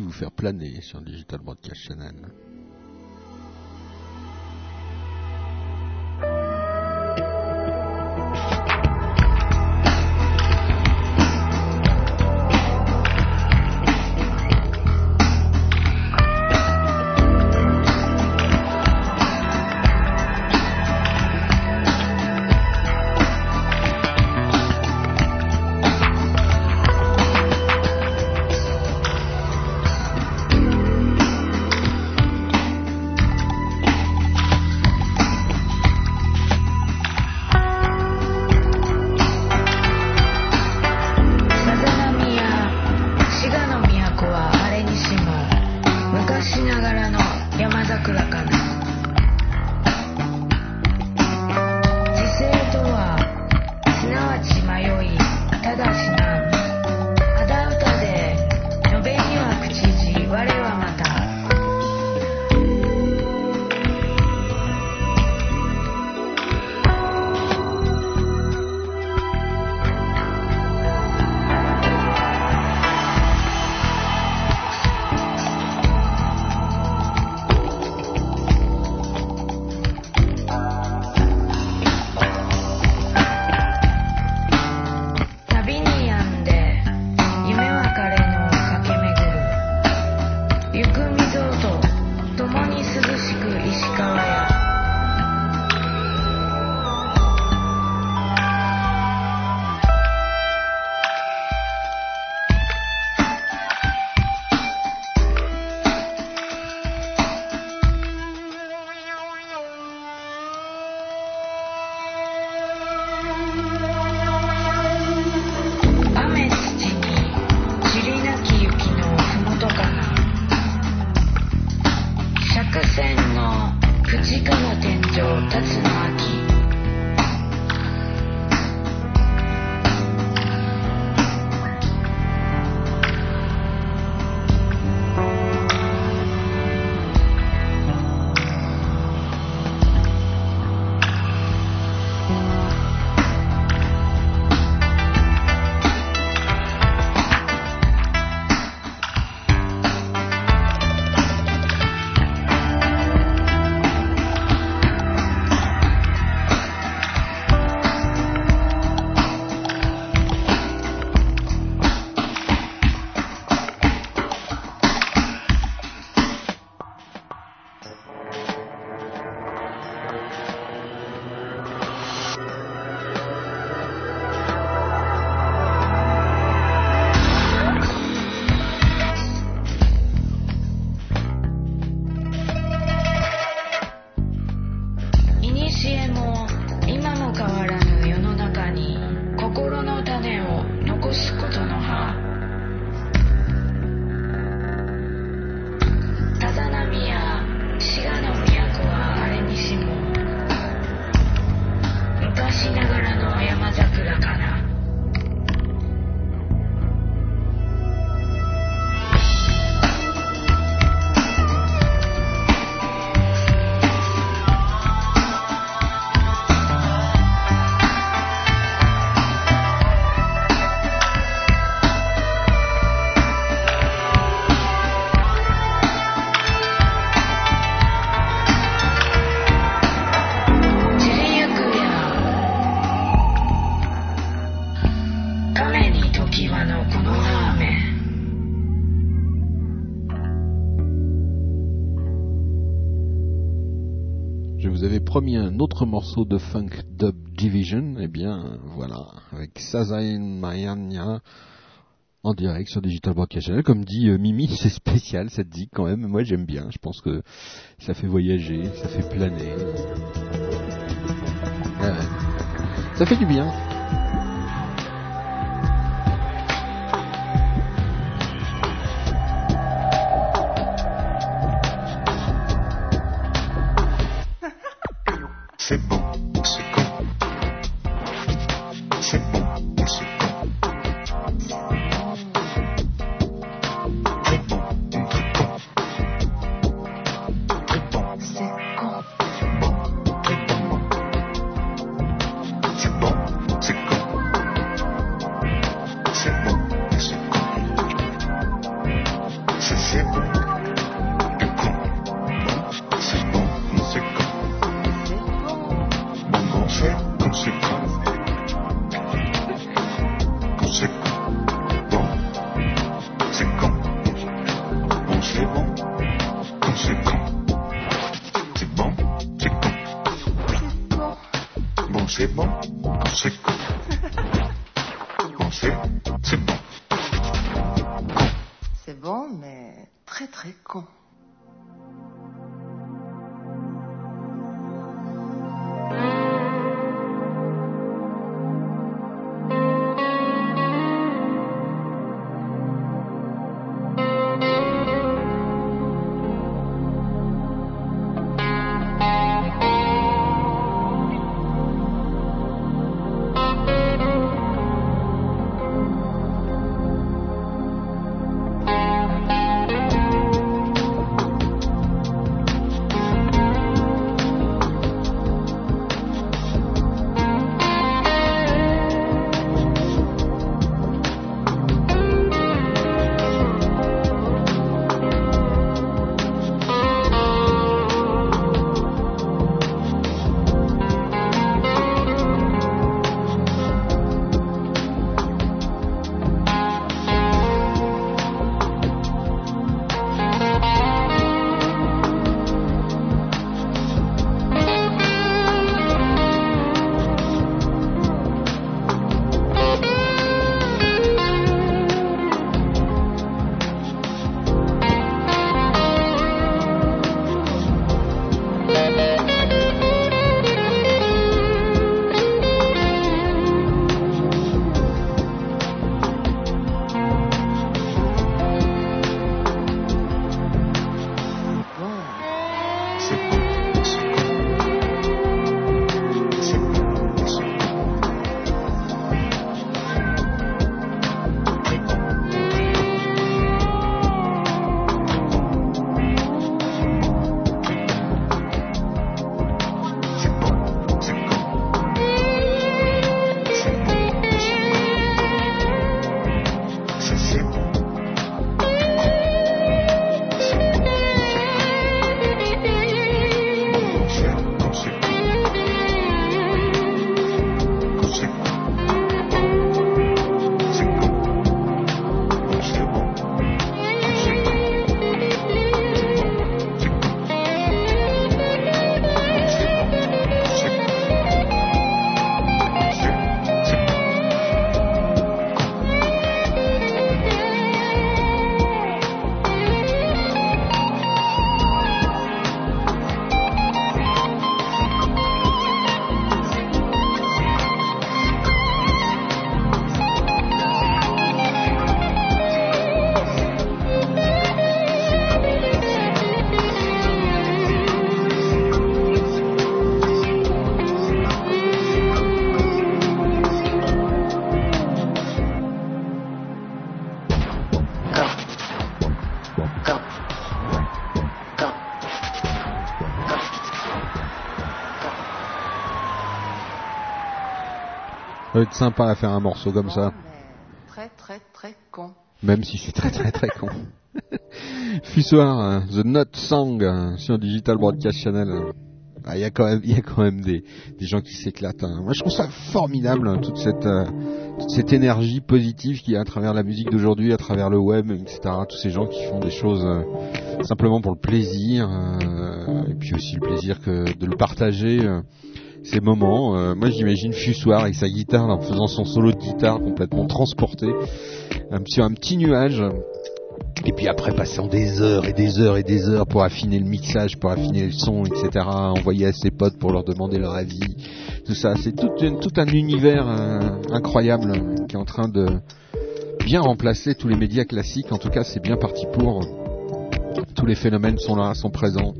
vous faire planer sur Digital Broadcast Channel. vous avez promis un autre morceau de funk dub Division, et bien voilà, avec Sazain Mayania en direct sur Digital Broadcast Channel. Comme dit euh, Mimi, c'est spécial, ça te dit quand même, moi j'aime bien, je pense que ça fait voyager, ça fait planer. Ça fait du bien.
Ça
va être sympa à faire un morceau comme ça.
Très très très con.
Même si c'est très très très con. Fussoir, The Note Song sur Digital Broadcast Channel. Ah, Il y a quand même, y a quand même des, des gens qui s'éclatent. hein. Moi, je trouve ça formidable hein, toute cette euh, toute cette énergie positive qu'il y a à travers la musique d'aujourd'hui, à travers le web, etc. Tous ces gens qui font des choses euh, simplement pour le plaisir euh, et puis aussi le plaisir que de le partager. Ces moments, Euh, moi j'imagine Fussoir avec sa guitare en faisant son solo de guitare complètement transporté sur un petit nuage et puis après, passant des heures et des heures et des heures pour affiner le mixage, pour affiner le son, etc. Envoyer à ses potes pour leur demander leur avis. Tout ça, c'est tout, un univers euh, incroyable qui est en train de bien remplacer tous les médias classiques. En tout cas, c'est bien parti pour. Tous les phénomènes sont là, sont présents.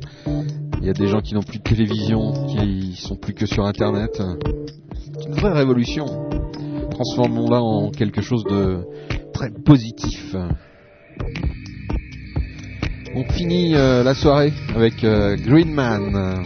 Il y a des gens qui n'ont plus de télévision, qui sont plus que sur Internet. C'est une vraie révolution. Transformons-la en quelque chose de très positif. On finit euh, la soirée avec euh, Green Man.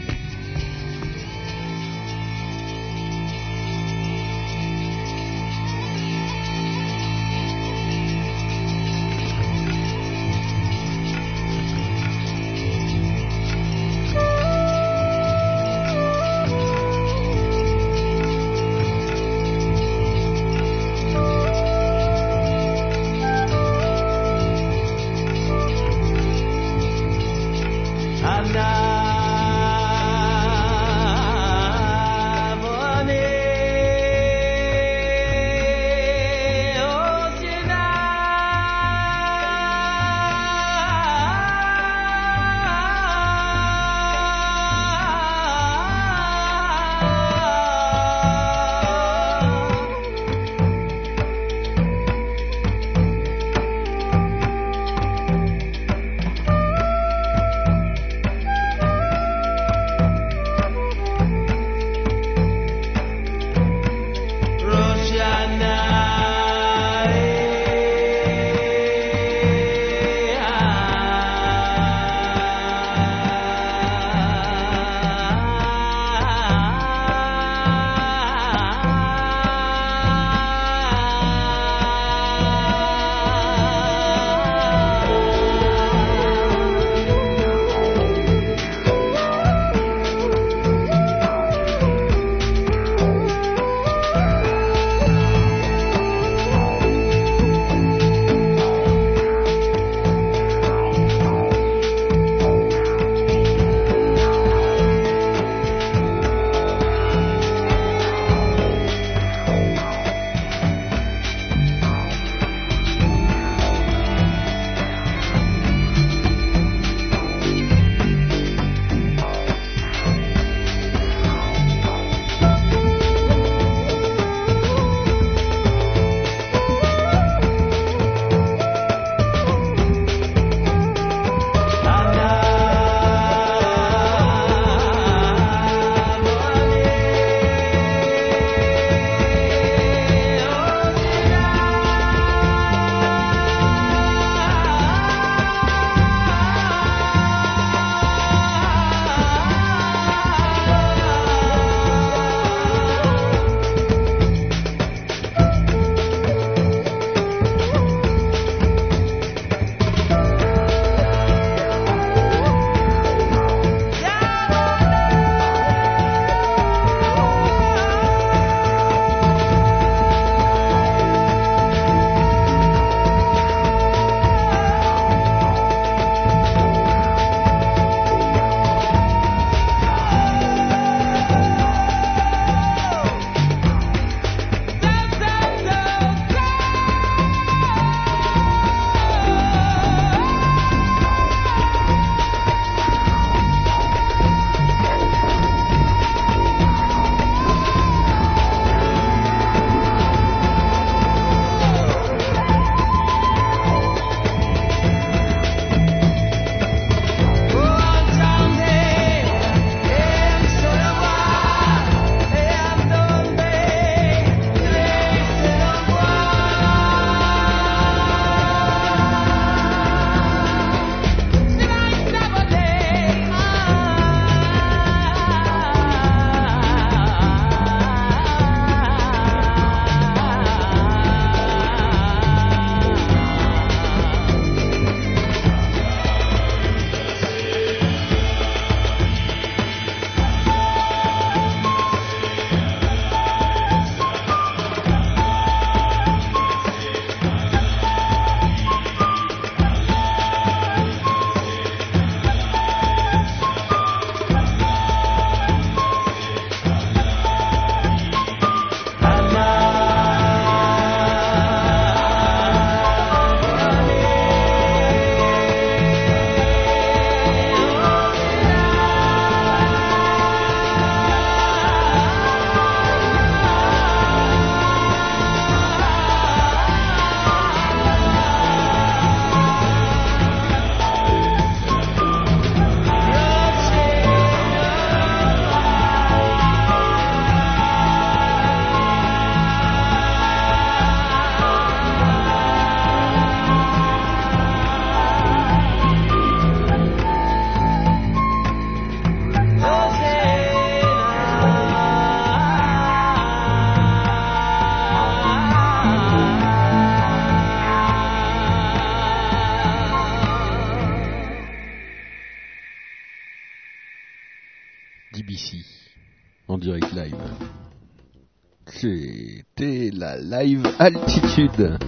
Altitude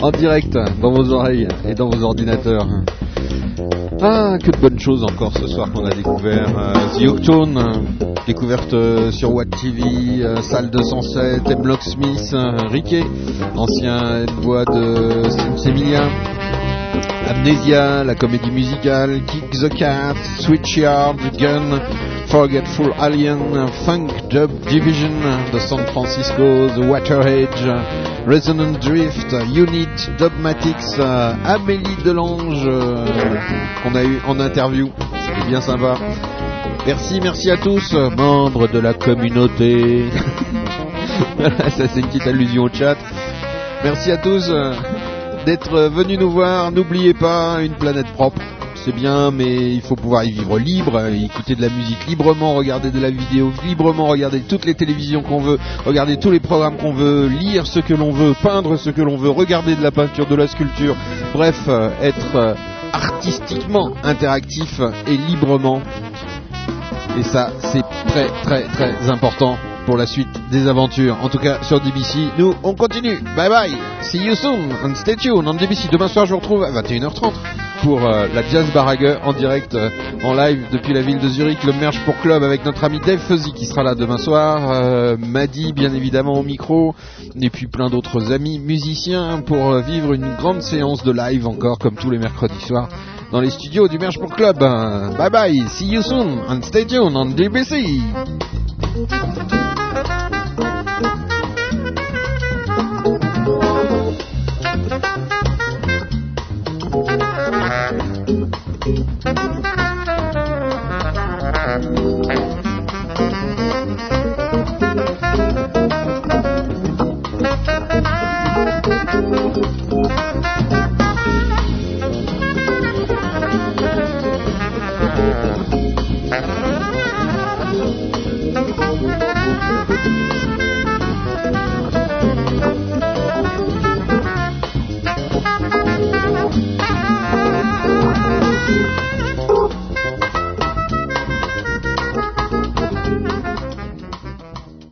en direct dans vos oreilles et dans vos ordinateurs. Ah, que de bonnes choses encore ce soir qu'on a découvert. Euh, The Octone, euh, découverte euh, sur Watt TV, Salle 207, M. Locksmith, euh, Riquet, ancien voix de Semilien. Amnesia, la comédie musicale, Kick the Cat, Switchyard, Gun, Forgetful Alien, Funk Dub Division, The San Francisco, The Water Edge, Resonant Drift, Unit, Dogmatics, euh, Amélie Delange, euh, qu'on a eu en interview, c'était bien sympa. Merci, merci à tous, membres de la communauté. Ça c'est une petite allusion au chat. Merci à tous euh, d'être venus nous voir. N'oubliez pas, une planète propre, c'est bien, mais il faut pouvoir y vivre libre, écouter de la musique librement, regarder de la vidéo librement, regarder toutes les télévisions qu'on veut, regarder tous les programmes qu'on veut, lire ce que l'on veut, peindre ce que l'on veut, regarder de la peinture, de la sculpture, bref, euh, être euh, artistiquement interactif et librement. Et ça, c'est très très très important pour la suite des aventures. En tout cas, sur DBC, nous, on continue. Bye bye. See you soon. And stay tuned on DBC. Demain soir, je vous retrouve à 21h30 pour euh, la Jazz Barague en direct, euh, en live depuis la ville de Zurich, le Merge pour Club avec notre ami Dave Fuzzy qui sera là demain soir. Euh, Maddy, bien évidemment, au micro. Et puis plein d'autres amis musiciens pour euh, vivre une grande séance de live encore, comme tous les mercredis soirs dans les studios du Merge pour Club. Bye bye. See you soon. And stay tuned on DBC.
thank you